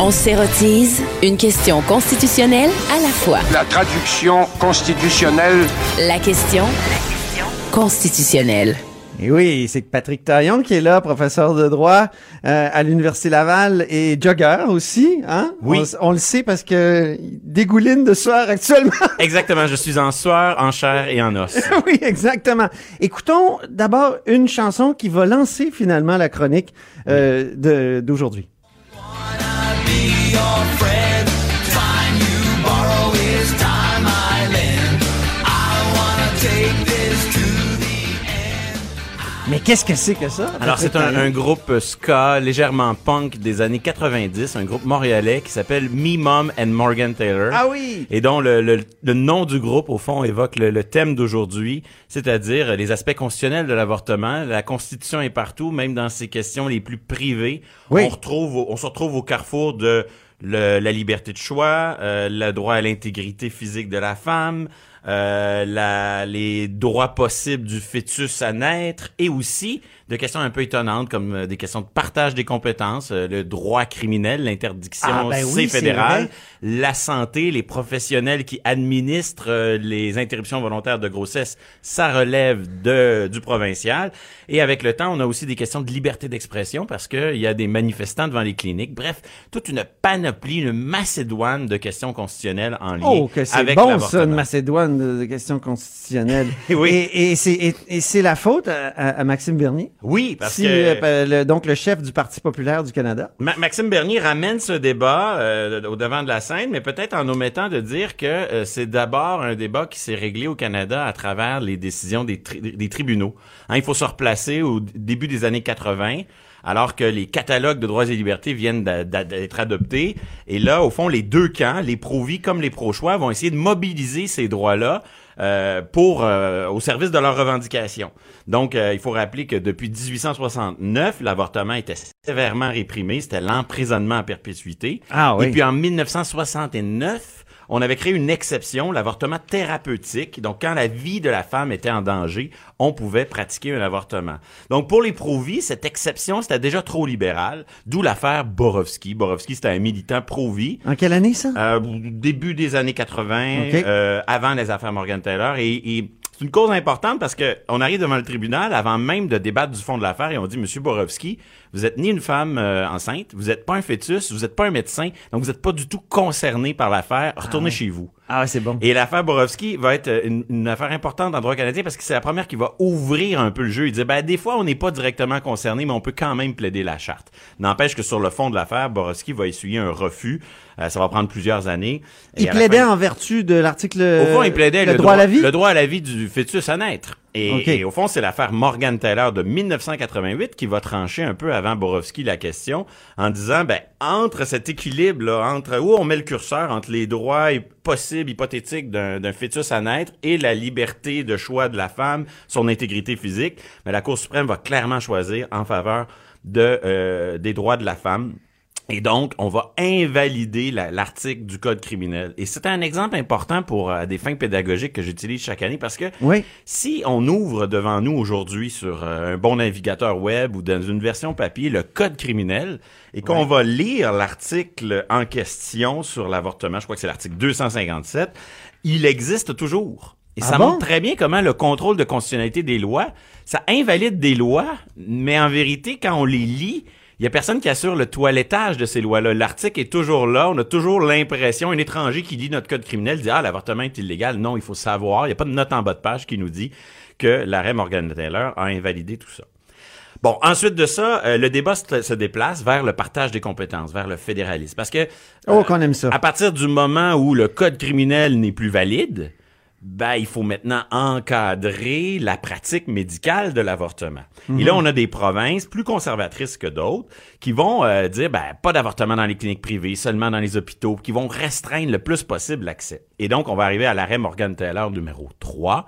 On s'érotise une question constitutionnelle à la fois. La traduction constitutionnelle. La question constitutionnelle. Et oui, c'est Patrick Taillon qui est là, professeur de droit euh, à l'Université Laval et jogger aussi. Hein? Oui. On, on le sait parce que dégouline de soir actuellement. *laughs* Exactement, je suis en sueur, en chair et en os. *laughs* oui, exactement. Écoutons d'abord une chanson qui va lancer finalement la chronique euh, de- d'aujourd'hui. Mais qu'est-ce que c'est que ça? Alors, c'est un, un groupe ska légèrement punk des années 90, un groupe montréalais qui s'appelle Me, Mom and Morgan Taylor. Ah oui! Et dont le, le- le nom du groupe, au fond, évoque le, le thème d'aujourd'hui, c'est-à-dire les aspects constitutionnels de l'avortement. La Constitution est partout, même dans ces questions les plus privées. Oui. On, retrouve, on se retrouve au carrefour de le- la liberté de choix, euh, le droit à l'intégrité physique de la femme, la, les droits possibles du fœtus à naître et aussi de questions un peu étonnantes comme euh, des questions de partage des compétences, euh, le droit criminel, l'interdiction Ah, ben oui, c'est c'est fédéral, vrai. la santé, les professionnels qui administrent euh, les interruptions volontaires de grossesse, ça relève de, du provincial. Et avec le temps, on a aussi des questions de liberté d'expression parce qu'il y a des manifestants devant les cliniques. Bref, toute une panoplie, une macédoine de questions constitutionnelles en lien Oh, que c'est avec bon ça, une Macédoine de, questions constitutionnelles. *laughs* Oui. Et, et c'est la faute à Maxime Bernier? Oui, parce Si, que euh, le- donc le chef du Parti populaire du Canada. Ma- Maxime Bernier ramène ce débat euh, au devant de la scène, mais peut-être en omettant de dire que euh, c'est d'abord un débat qui s'est réglé au Canada à travers les décisions des, tri- des tribunaux. Hein, il faut se replacer au début des années 80 alors que les catalogues de droits et libertés viennent d'être adoptés. Et là, au fond, les deux camps, les pro-vie comme les pro-choix, vont essayer de mobiliser ces droits-là euh, pour euh, au service de leurs revendications. Donc, euh, il faut rappeler que depuis 1869, l'avortement était sévèrement réprimé. C'était l'emprisonnement à perpétuité. Ah oui. Et puis en 1969, on avait créé une exception, l'avortement thérapeutique. Donc, quand la vie de la femme était en danger, on pouvait pratiquer un avortement. Donc, pour les pro-vie, cette exception, c'était déjà trop libéral, d'où l'affaire Borowski. Borowski, c'était un militant pro-vie. En quelle année ça? Euh, début des années 80, Ok. euh, avant les affaires Morgan Taylor. Et, et c'est une cause importante parce que on arrive devant le tribunal avant même de débattre du fond de l'affaire et on dit, Monsieur Borowski, vous êtes ni une femme euh, enceinte, vous n'êtes pas un fœtus, vous n'êtes pas un médecin, donc vous n'êtes pas du tout concerné par l'affaire. Retournez ouais. chez vous. Ah ouais, c'est bon. Et l'affaire Borowski va être euh, une, une affaire importante dans le droit canadien parce que c'est la première qui va ouvrir un peu le jeu. Il dit, ben, des fois, on n'est pas directement concerné, mais on peut quand même plaider la charte. N'empêche que sur le fond de l'affaire, Borowski va essuyer un refus. Euh, ça va prendre plusieurs années. Et Il plaidait fin- en vertu de l'article. Au fond, il plaidait le, le, droit à la vie. le droit à la vie du fœtus à naître. Et, au fond, c'est l'affaire Morgan Taylor de 1988 qui va trancher un peu avant Borowski la question en disant, ben, entre cet équilibre, là, entre où on met le curseur entre les droits possibles, hypothétiques d'un d'un fœtus à naître et la liberté de choix de la femme, son intégrité physique, mais la Cour suprême va clairement choisir en faveur de, euh, des droits de la femme. Et donc, on va invalider la- l'article du Code criminel. Et c'est un exemple important pour euh, des fins pédagogiques que j'utilise chaque année parce que Oui. si on ouvre devant nous aujourd'hui sur euh, un bon navigateur web ou dans une version papier le Code criminel et qu'on va lire l'article en question sur l'avortement, je crois que c'est l'article 257, il existe toujours. Et Ah ça bon? montre très bien comment le contrôle de constitutionnalité des lois, ça invalide des lois, mais en vérité, quand on les lit, il y a personne qui assure le toilettage de ces lois-là. L'article est toujours là. On a toujours l'impression, un étranger qui lit notre code criminel dit, ah, l'avortement est illégal. Non, il faut savoir. Il n'y a pas de note en bas de page qui nous dit que l'arrêt Morgan Taylor a invalidé tout ça. Bon, ensuite de ça, euh, le débat se, se déplace vers le partage des compétences, vers le fédéralisme. Parce que Oh, qu'on aime ça. à partir du moment où le code criminel n'est plus valide, ben, il faut maintenant encadrer la pratique médicale de l'avortement. Et là, on a des provinces plus conservatrices que d'autres qui vont euh, dire, ben, pas d'avortement dans les cliniques privées, seulement dans les hôpitaux, qui vont restreindre le plus possible l'accès. Et donc, on va arriver à l'arrêt Morgan Taylor numéro 3,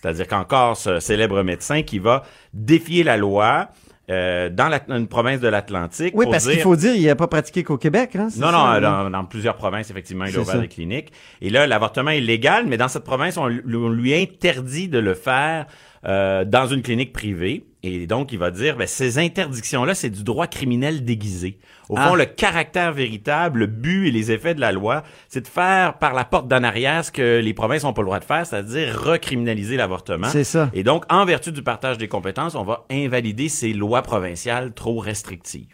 c'est-à-dire qu'encore ce célèbre médecin qui va défier la loi euh, dans la- une province de l'Atlantique Oui, pour parce qu'il faut dire, il n'a pas pratiqué qu'au Québec. Hein, non, ça, non, dans, dans plusieurs provinces, effectivement, il a ouvert ça. des cliniques. Et là, l'avortement est légal, mais dans cette province, on, lui- on lui interdit de le faire euh, dans une clinique privée. Et donc, il va dire, ben, ces interdictions-là, c'est du droit criminel déguisé. Au fond, Ah. le caractère véritable, le but et les effets de la loi, c'est de faire par la porte d'en arrière ce que les provinces n'ont pas le droit de faire, c'est-à-dire recriminaliser l'avortement. C'est ça. Et donc, en vertu du partage des compétences, on va invalider ces lois provinciales trop restrictives.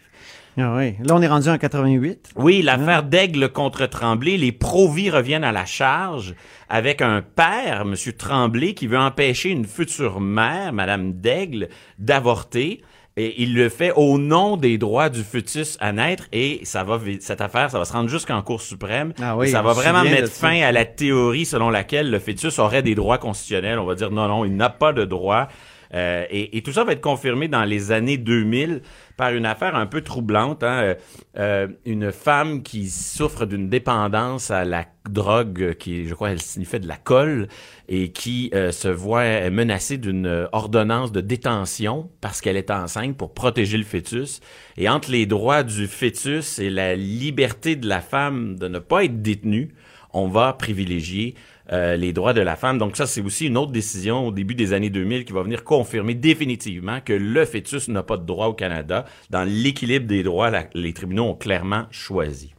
Ah oui. Là, on est rendu en 88. Oui, l'affaire d'Aigle contre Tremblay, les pro-vie reviennent à la charge avec un père, M. Tremblay, qui veut empêcher une future mère, Mme Daigle, d'avorter. Et il le fait au nom des droits du fœtus à naître et ça va cette affaire, ça va se rendre jusqu'en Cour suprême. Ah oui, et ça va vraiment mettre fin à la théorie selon laquelle le fœtus aurait des droits constitutionnels. On va dire non, non, il n'a pas de droits. Euh, et, tout ça va être confirmé dans les années 2000 par une affaire un peu troublante. Hein? Euh, euh, une femme qui souffre d'une dépendance à la drogue, qui, je crois, elle signifiait de la colle, et qui se voit menacée d'une ordonnance de détention parce qu'elle est enceinte pour protéger le fœtus. Et entre les droits du fœtus et la liberté de la femme de ne pas être détenue, on va privilégier euh, les droits de la femme. Donc ça, c'est aussi une autre décision au début des années 2000 qui va venir confirmer définitivement que le fœtus n'a pas de droit au Canada. Dans l'équilibre des droits, les tribunaux ont clairement choisi.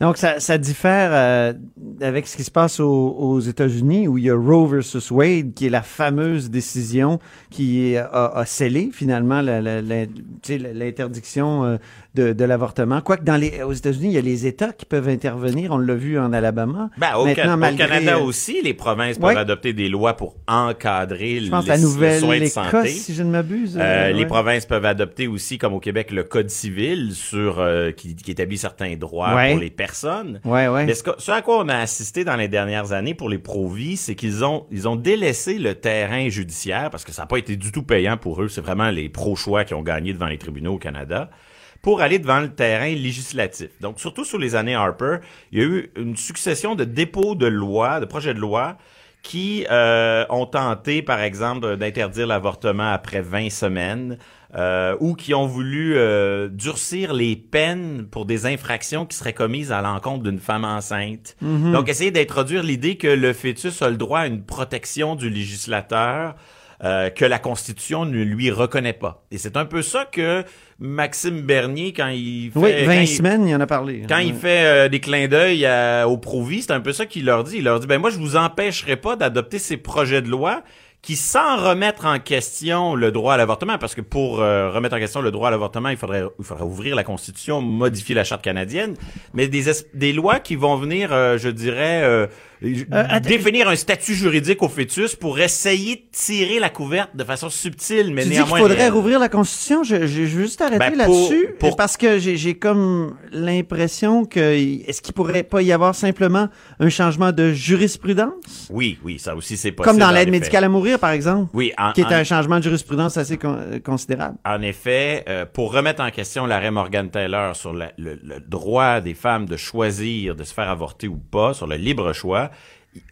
Donc, ça, diffère euh, avec ce qui se passe aux, États-Unis, où il y a Roe versus Wade, qui est la fameuse décision qui a, a scellé finalement l'interdiction euh, de, de l'avortement. Quoique dans les, aux États-Unis, il y a les États qui peuvent intervenir. On l'a vu en Alabama. Ben, au, Maintenant, Ca- au malgré, Canada euh, aussi, les provinces Ouais. peuvent adopter des lois pour encadrer Je pense les, la le soin de santé. si je ne m'abuse. Euh, euh, Les provinces peuvent adopter aussi, comme au Québec, le code civil sur euh, qui, qui établit certains droits Ouais. pour les personnes. Ouais, ouais. Mais ce, que- ce à quoi on a assisté dans les dernières années pour les pro-vie, c'est qu'ils ont ils ont délaissé le terrain judiciaire parce que ça n'a pas été du tout payant pour eux. C'est vraiment les pro-choix qui ont gagné devant les tribunaux au Canada pour aller devant le terrain législatif. Donc, surtout sous les années Harper, il y a eu une succession de dépôts de lois, de projets de loi qui euh, ont tenté, par exemple, d'interdire l'avortement après 20 semaines, euh, ou qui ont voulu euh, durcir les peines pour des infractions qui seraient commises à l'encontre d'une femme enceinte. Mhm. Donc, essayer d'introduire l'idée que le fœtus a le droit à une protection du législateur euh, que la Constitution ne lui reconnaît pas. Et c'est un peu ça que Maxime Bernier, quand il fait... Oui, quand 20 il- semaines, il en a parlé. quand il fait euh, des clins d'œil au Provi, c'est un peu ça qu'il leur dit. Il leur dit, ben moi, je vous empêcherai pas d'adopter ces projets de loi qui, sans remettre en question le droit à l'avortement, parce que pour euh, remettre en question le droit à l'avortement, il faudrait, il faudrait ouvrir la Constitution, modifier la Charte canadienne, mais des, es- des lois qui vont venir, euh, je dirais, euh, définir un statut juridique au fœtus pour essayer de tirer la couverte de façon subtile, mais tu dis néanmoins faudrait réelle. rouvrir la Constitution? Je, je, je veux juste arrêter Ben, là-dessus pour- parce que j'ai comme l'impression que est-ce qu'il pourrait pas y avoir simplement un changement de jurisprudence, Oui, oui, ça aussi c'est possible. comme dans l'aide médicale à mourir par exemple, Oui, en- qui est en- un changement de jurisprudence assez con- considérable. En effet, euh, pour remettre en question l'arrêt Morgan Taylor sur la- le, le droit des femmes de choisir de se faire avorter ou pas, sur le libre choix,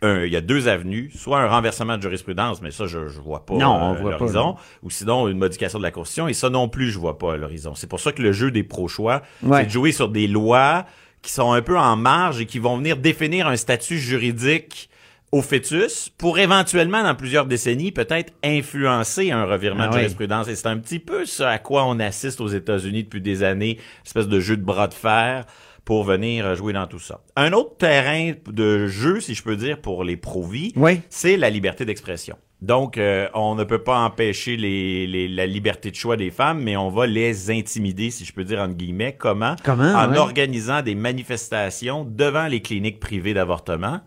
un- il y a deux avenues, soit un renversement de jurisprudence, mais ça je, je vois pas Non, euh, l'horizon, ou sinon une modification de la Constitution, et ça non plus je vois pas à l'horizon. C'est pour ça que le jeu des pro-choix, Ouais. c'est de jouer sur des lois qui sont un peu en marge et qui vont venir définir un statut juridique au fœtus pour éventuellement, dans plusieurs décennies, peut-être influencer un revirement Ah de oui. jurisprudence. Et c'est un petit peu ce à quoi on assiste aux États-Unis depuis des années, espèce de jeu de bras de fer pour venir euh, jouer dans tout ça. Un autre terrain de jeu, si je peux dire, pour les pro-vie, Oui. c'est la liberté d'expression. Donc, euh, on ne peut pas empêcher les, les- la liberté de choix des femmes, mais on va les intimider, si je peux dire entre guillemets. Comment? Comment, En ouais. organisant des manifestations devant les cliniques privées d'avortement.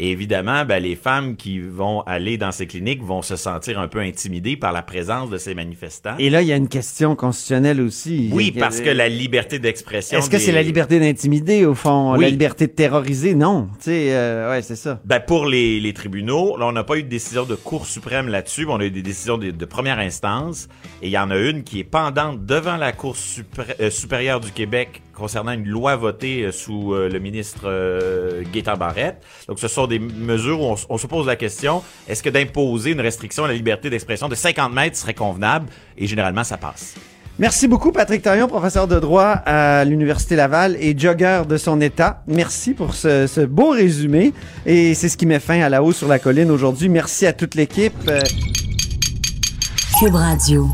Et évidemment, ben, les femmes qui vont aller dans ces cliniques vont se sentir un peu intimidées par la présence de ces manifestants. Et là, il y a une question constitutionnelle aussi. oui, a- parce que la liberté d'expression. Est-ce que c'est la liberté d'intimider au fond, Oui. la liberté de terroriser? Non, tu sais, euh, ouais, c'est ça. Ben pour les, les tribunaux, là, on n'a pas eu de décision de Cour suprême là-dessus, mais on a eu des décisions de, de première instance. Et il y en a une qui est pendante devant la Cour supré- euh, supérieure du Québec concernant une loi votée euh, sous euh, le ministre euh, Gaétan Barrette. Donc, ce sont des mesures où on, se pose la question, est-ce que d'imposer une restriction à la liberté d'expression de 50 mètres serait convenable? Et généralement, ça passe. Merci beaucoup, Patrick Tarion, professeur de droit à l'Université Laval et jogger de son État. Merci pour ce, ce beau résumé. Et c'est ce qui met fin à la haut sur la colline aujourd'hui. Merci à toute l'équipe. Cube Radio.